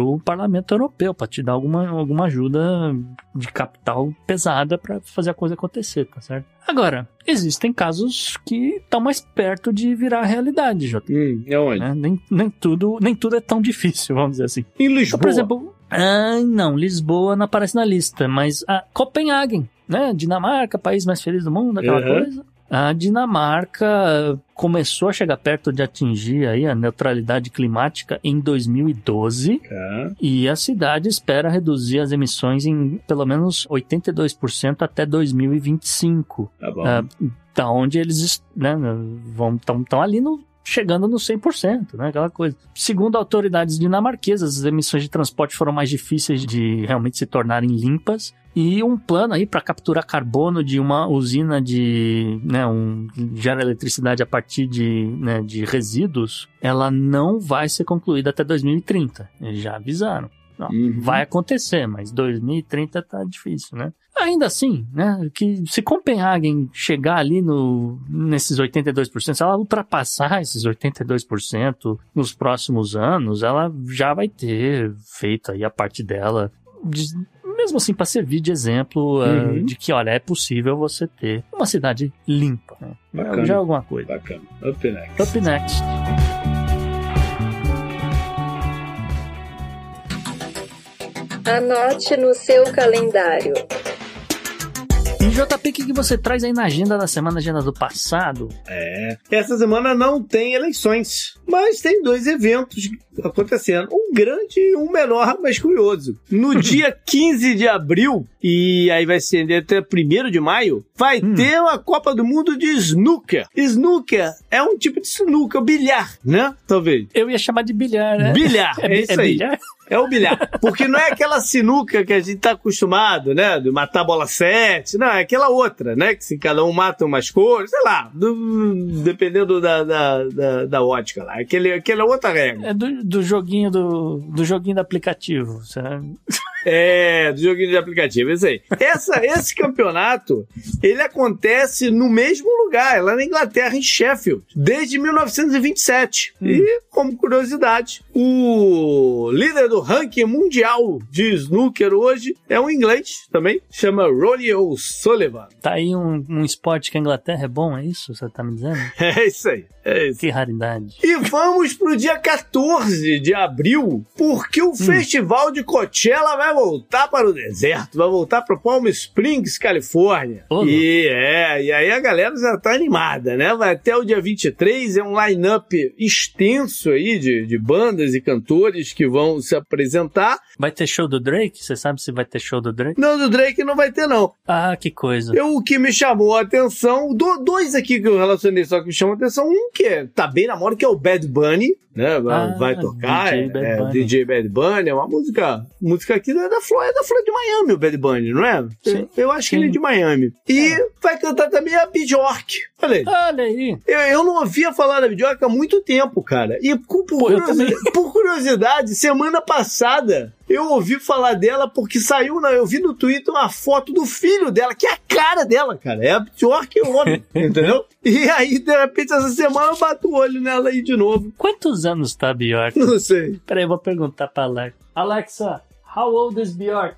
o parlamento europeu para te dar alguma, alguma ajuda de capital pesada para fazer a coisa acontecer, tá certo? Agora, existem casos que estão mais perto de virar realidade, Jota. Hum, é onde? Né? Nem, nem, tudo, nem tudo é tão difícil, vamos dizer assim. Em Então, Lisboa. por exemplo, ah, não, Lisboa não aparece na lista, mas a Copenhague, né? Dinamarca, país mais feliz do mundo, aquela Uhum. coisa. A Dinamarca começou a chegar perto de atingir aí a neutralidade climática em 2012 Tá. e a cidade espera reduzir as emissões em pelo menos 82% até 2025. Tá bom. Ah, da onde eles né, vão estão ali no chegando no 100%, né, aquela coisa. Segundo autoridades dinamarquesas, as emissões de transporte foram mais difíceis de realmente se tornarem limpas e um plano aí para capturar carbono de uma usina de, né, um gera eletricidade a partir de, né, de resíduos, ela não vai ser concluída até 2030. Eles já avisaram. Não, Vai acontecer, mas 2030 tá difícil, né? Ainda assim, né, que se Copenhagen chegar ali no, nesses 82%, se ela ultrapassar esses 82% nos próximos anos, ela já vai ter feito aí a parte dela, de- mesmo assim para servir de exemplo ah, Uhum. de que, olha, é possível você ter uma cidade limpa, né? Bacana. Já é alguma coisa. Bacana. Up next. Up next. Anote no seu calendário. E JP, o que que você traz aí na agenda da semana, agenda do passado? É. Essa semana não tem eleições, mas tem dois eventos acontecendo. Um grande e um menor, mas curioso. No dia 15 de abril, e aí vai ser até 1 de maio, vai ter uma Copa do Mundo de snooker. Snooker é um tipo de snooker, bilhar, né? Talvez. Eu ia chamar de bilhar, né? Bilhar, é, bi- isso aí. bilhar? É o bilhar. Porque não é aquela sinuca que a gente tá acostumado, né? De matar a bola sete. Não, é aquela outra, né? Que se cada um mata umas cores, sei lá, do- dependendo da, da, da, da ótica lá. Aquele, aquela outra regra. É do, do joguinho do, do joguinho do aplicativo, sabe? É, do joguinho de aplicativo, isso aí. Essa, esse campeonato, ele acontece no mesmo lugar, lá na Inglaterra, em Sheffield, desde 1927. E, como curiosidade, o líder do ranking mundial de snooker hoje é um inglês também, chama Ronnie O'Sullivan. Tá aí um, um esporte que a Inglaterra é bom, é isso? Você tá me dizendo? É isso aí, é isso. Que raridade. E vamos pro dia 14 de abril, porque o Festival de Coachella vai voltar para o deserto, vai voltar para Palm Springs, Califórnia. e é, e aí a galera já tá animada, né? Vai até o dia 23, é um line-up extenso aí de, de bandas e cantores que vão se apresentar. Vai ter show do Drake? Você sabe se vai ter show do Drake? Não, do Drake não vai ter, não. Ah, que coisa. Eu, o que me chamou a atenção, do, dois aqui que eu relacionei só que me chamam a atenção, um que é, tá bem na moda, que é o Bad Bunny, né? Vai, Ah, vai tocar, DJ é, Bad é, Bunny. DJ Bad Bunny, é uma música, música aqui da, da Flórida, da Flórida de Miami, o Bad Bunny, não é? Sim. Eu acho que ele é de Miami. E vai cantar também a Bjork. Olha aí. Olha aí. Eu, eu não ouvia falar da Bjork há muito tempo, cara. E por, por eu curiosi- por curiosidade, semana passada eu ouvi falar dela porque saiu, na, eu vi no Twitter uma foto do filho dela, que é a cara dela, cara. É a Bjork homem, entendeu? E aí, de repente, essa semana eu bato o olho nela aí de novo. Quantos anos tá a Bjork? Não sei. Peraí, eu vou perguntar pra Alexa. Alexa, how old is Bjork?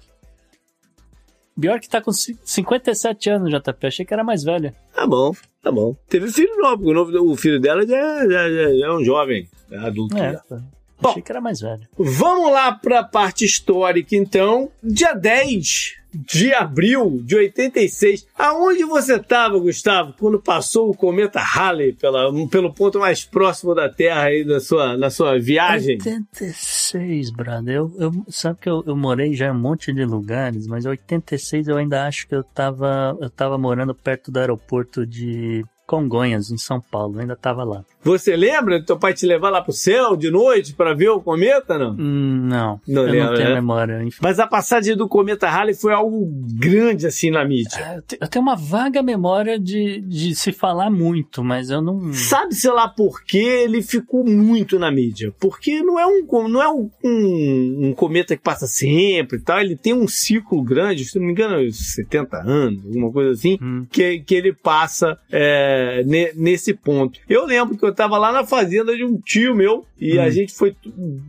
Bjork tá com ci- 57 anos, JP. Achei que era mais velha. Tá bom, tá bom. Teve filho novo, porque o, novo, o filho dela já, já, já- já é um jovem, é adulto. É, já. tá. achei que era mais velha. Vamos lá para a parte histórica, então. Dia 10 de abril de 86. Aonde você estava, Gustavo, quando passou o cometa Halley pela, pelo ponto mais próximo da Terra aí da sua, na sua viagem? 86, brother. Eu, eu, sabe que eu, eu morei já em um monte de lugares, mas em 86 eu ainda acho que eu tava, eu tava morando perto do aeroporto de Congonhas, em São Paulo. Ainda tava lá. Você lembra do teu pai te levar lá pro céu de noite para ver o cometa, não? Hum, Não, Não eu lembra, não tenho né? memória. Enfim. Mas a passagem do cometa Halley foi algo grande assim na mídia. Eu te- Eu tenho uma vaga memória de, de se falar muito, mas eu não. Sabe-se lá por que ele ficou muito na mídia? Porque não é um, não é um, um- um cometa que passa sempre e tal. Ele tem um ciclo grande, se não me engano, 70 anos, alguma coisa assim, que, que ele passa é, ne- nesse ponto. Eu lembro que eu tava lá na fazenda de um tio meu e a gente foi,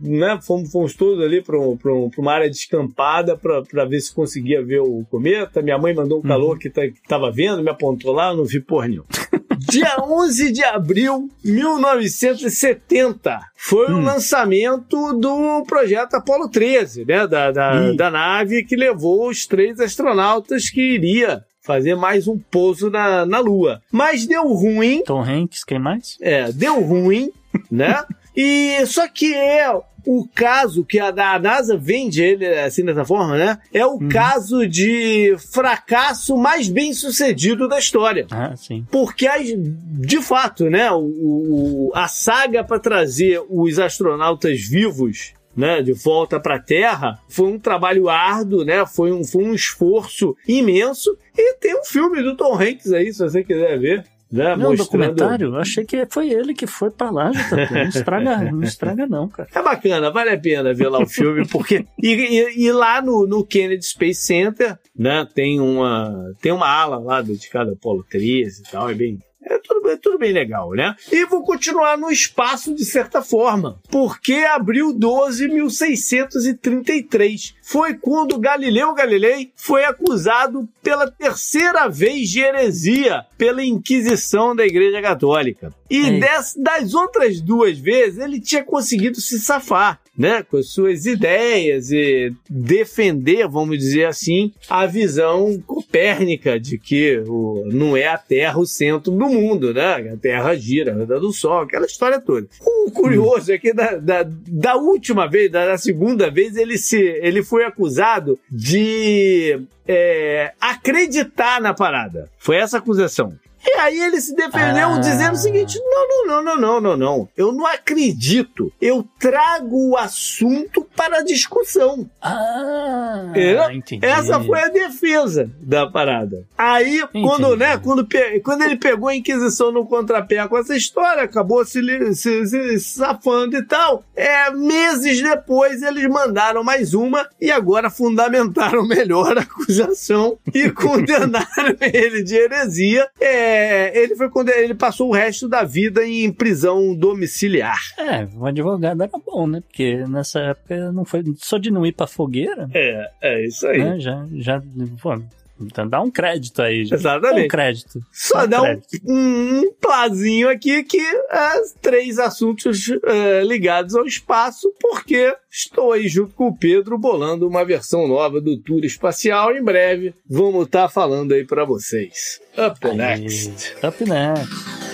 né, fomos, fomos todos ali para uma área descampada para ver se conseguia ver o cometa. Minha mãe mandou um calor que, tá, que tava vendo, me apontou lá, eu não vi porra nenhuma. Dia 11 de abril de 1970 foi o lançamento do projeto Apollo 13, né? Da, da, da nave que levou os três astronautas que iria fazer mais um pouso na, na Lua. Mas deu ruim. Tom Hanks, quem mais? É, deu ruim, né? E só que é o caso que a, a NASA vende ele assim dessa forma, né? É o caso de fracasso mais bem sucedido da história. Ah, sim. Porque, de fato, né, o, o- a saga para trazer os astronautas vivos né, de volta para a Terra foi um trabalho árduo, né, foi, um, foi um esforço imenso. E tem um filme do Tom Hanks aí, se você quiser ver. Né, Não, mostrando- documentário? Eu achei que foi ele que foi pra lá, JP. Não estraga, não estraga, não, cara. É bacana, vale a pena ver lá o filme, porque. E, e- e lá no, no Kennedy Space Center, né, tem uma, tem uma ala lá dedicada ao Apollo 13 e tal, é bem. É tudo, é tudo bem legal, né? E vou continuar no espaço de certa forma, porque abril 12, 1633 foi quando Galileu Galilei foi acusado pela terceira vez de heresia pela Inquisição da Igreja Católica. E des- das outras duas vezes ele tinha conseguido se safar, né, com as suas ideias e defender, vamos dizer assim, a visão copérnica de que o, não é a Terra o centro do mundo, né? A Terra gira, anda do Sol, aquela história toda. O curioso é que da, da, da última vez, da, da segunda vez, ele se ele foi acusado de é, acreditar na parada. Foi essa acusação. E aí ele se defendeu Ah. dizendo o seguinte: não, não, não, não, não, não, não. Eu não acredito. Eu trago o assunto para a discussão. Ah, entendi. Essa foi a defesa da parada. Aí, quando, né, quando, quando ele pegou a Inquisição no contrapé com essa história, acabou se, li- se, se safando e tal. É, meses depois, eles mandaram mais uma e agora fundamentaram melhor a acusação e condenaram ele de heresia. É, ele, foi conde- ele passou o resto da vida em prisão domiciliar. É, o advogado era bom, né? Porque nessa época não foi só de não ir pra fogueira. É, é isso aí. Né? Já, já, pô, Então dá um crédito aí. Gente. Exatamente. Um crédito. Só um dá crédito. um, um plazinho aqui que é três assuntos é, ligados ao espaço, porque estou aí junto com o Pedro bolando uma versão nova do Tour Espacial. Em breve vamos estar falando aí para vocês. Up Aí, next. Up next.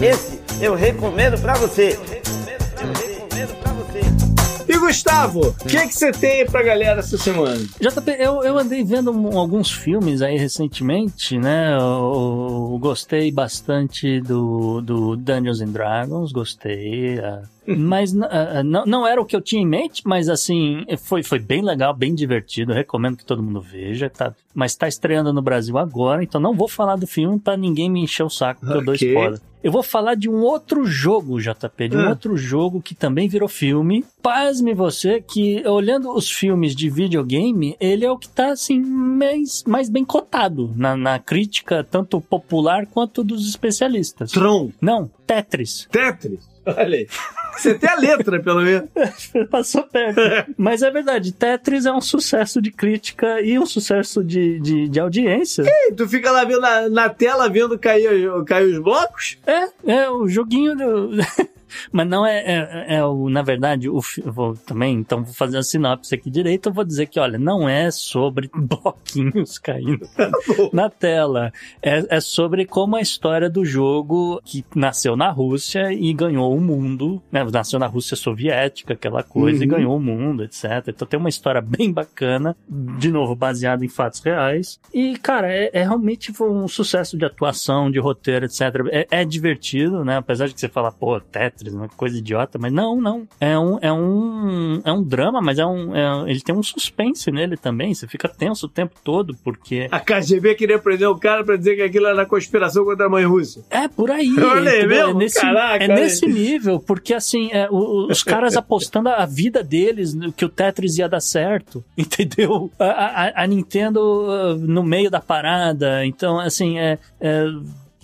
Esse eu recomendo pra você. Gustavo, o que que você tem pra galera essa semana? JP, eu, eu andei vendo alguns filmes aí recentemente, né? Eu, eu gostei bastante do, do Dungeons and Dragons, gostei. Mas ah, não, não era o que eu tinha em mente, mas assim, foi, foi bem legal, bem divertido. Eu recomendo que todo mundo veja. Tá, mas tá estreando no Brasil agora, então não vou falar do filme pra ninguém me encher o saco, porque eu dou spoiler. Eu vou falar de um outro jogo, JP, de um Ah. outro jogo que também virou filme. Pasme você que, olhando os filmes de videogame, ele é o que tá, assim, mais, mais bem cotado na, na crítica, tanto popular quanto dos especialistas. Tron. Não, Tetris. Tetris. Olha aí. Você tem a letra, pelo menos. Passou perto. Mas é verdade, Tetris é um sucesso de crítica e um sucesso de, de, de audiência. E tu fica lá vendo na, na tela vendo cair, cair os blocos? É, é o joguinho do. Mas não é, é, é o, na verdade, o, vou também, então vou fazer a sinopse aqui direito, eu vou dizer que, olha, não é sobre bloquinhos caindo na tela, é, é sobre como a história do jogo que nasceu na Rússia e ganhou o mundo, né, nasceu na Rússia soviética, aquela coisa, e Uhum. ganhou o mundo, etc. Então tem uma história bem bacana, de novo, baseada em fatos reais, e, cara, é, é realmente foi um sucesso de atuação, de roteiro, etc. É, é divertido, né? Apesar de que você fala, pô, Tetris, uma coisa idiota, mas não, não. É um, é um, é um drama, mas é um, é- ele tem um suspense nele também. Você fica tenso o tempo todo, porque. A KGB queria prender o cara pra dizer que aquilo era conspiração contra a mãe russa. É por aí. Olha entendeu? mesmo? É nesse, Caraca, é nesse nível, porque assim, é, o- os caras apostando a vida deles que o Tetris ia dar certo, entendeu? A, a- a Nintendo uh, no meio da parada, então, assim, é.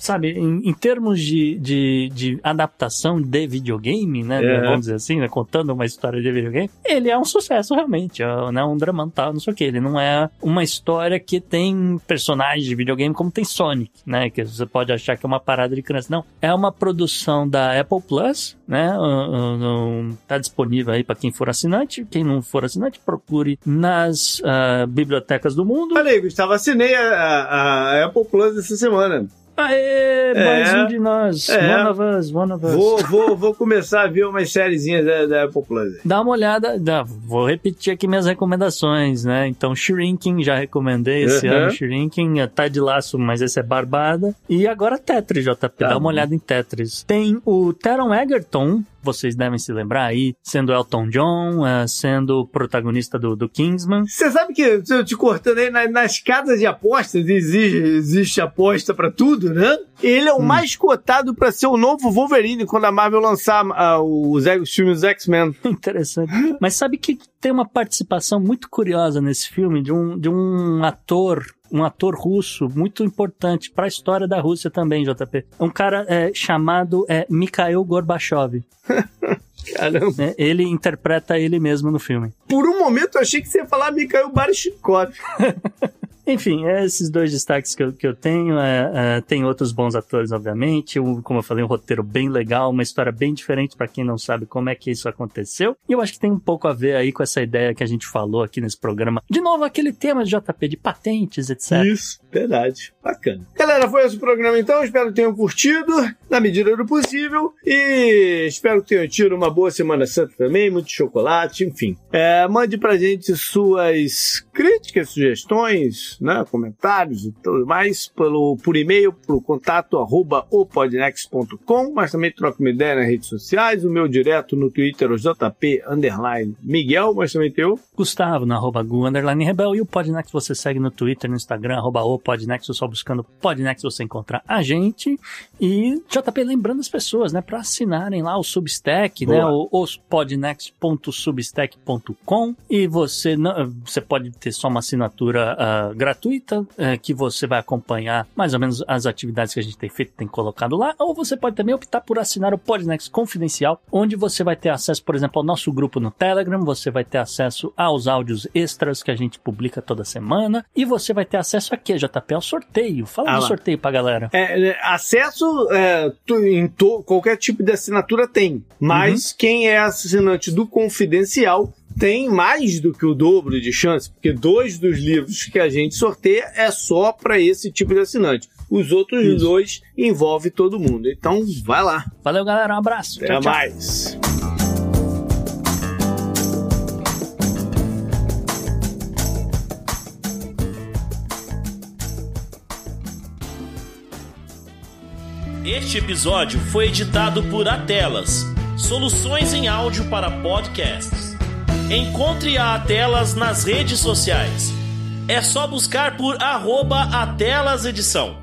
Sabe, em, em termos de, de, de adaptação de videogame, né? É. Vamos dizer assim, né? Contando uma história de videogame, ele é um sucesso realmente. É né, um dramantal, não sei o que. Ele não é uma história que tem personagens de videogame como tem Sonic, né? Que você pode achar que é uma parada de criança. Não. É uma produção da Apple Plus, né? uh, uh, uh, tá disponível aí para quem for assinante. Quem não for assinante, procure nas ah, bibliotecas do mundo. Olha aí, Gustavo, assinei a, a- a Apple Plus essa semana. Aê, mais É. um de nós. É. One of us, one of us. Vou, vou, vou começar a ver umas sériezinhas da, da Apple Plus. Dá uma olhada, dá, vou repetir aqui minhas recomendações, né? Então, Shrinking, já recomendei esse Uhum. ano, Shrinking, é, tá de laço, mas esse é barbada. E agora Tetris, JP, Tá dá uma olhada em Tetris. Tem o Teron Egerton, vocês devem se lembrar aí, sendo Elton John, eh, sendo o protagonista do, do Kingsman. Você sabe que, eu te cortando aí, na- nas casas de apostas existe, existe aposta pra tudo, né? Ele é o mais cotado pra ser o novo Wolverine quando a Marvel lançar ah, os, os filmes X-Men. Interessante. Mas sabe que tem uma participação muito curiosa nesse filme de um, de um ator, um ator russo muito importante para a história da Rússia também, JP. Um cara é, chamado é, Mikhail Gorbachev. Caramba. É, ele interpreta ele mesmo no filme. Por um momento eu achei que você ia falar Mikhail Baryshnikov. Enfim, é esses dois destaques que eu, que eu tenho. É, é, tem outros bons atores, obviamente. Um, como eu falei, um roteiro bem legal, uma história bem diferente para quem não sabe como é que isso aconteceu. E eu acho que tem um pouco a ver aí com essa ideia que a gente falou aqui nesse programa. De novo, aquele tema de JP de patentes, etc. Isso, verdade. Bacana. Galera, foi esse o programa então. Espero que tenham curtido, na medida do possível. E espero que tenham tido uma boa Semana Santa também, muito chocolate, enfim. É, mande pra gente suas críticas, sugestões, né, comentários e tudo mais pelo, por e-mail pro contato arroba opodnex.com, mas também troca uma ideia nas redes sociais, o meu direto no Twitter, o JP underline Miguel, mas também tem o Gustavo, no arroba Gu, underline Rebel, e o Podnext você segue no Twitter, no Instagram, arroba o Podnext, só buscando Podnext você encontrar a gente. E JP, lembrando as pessoas, né, para assinarem lá o Substack, né, Boa. o ospodnext.substack.com, e você não, você pode ter só uma assinatura ah, gratuita, é, que você vai acompanhar mais ou menos as atividades que a gente tem feito, tem colocado lá, ou você pode também optar por assinar o Podnext Confidencial, onde você vai ter acesso, por exemplo, ao nosso grupo no Telegram, você vai ter acesso aos áudios extras que a gente publica toda semana, e você vai ter acesso aqui, JP, ao sorteio. Fala ah, do sorteio pra galera. É, é acesso é, em qualquer tipo de assinatura tem, mas uhum. quem é assinante do Confidencial tem mais do que o dobro de chance, porque dois dos livros que a gente sorteia é só para esse tipo de assinante. Os outros Isso. dois envolve todo mundo. Então, vai lá. Valeu, galera. Um abraço. Até tchau, mais. Tchau. Este episódio foi editado por Atelas, soluções em áudio para podcasts. Encontre a Atelas nas redes sociais. É só buscar por arroba Atelas Edição.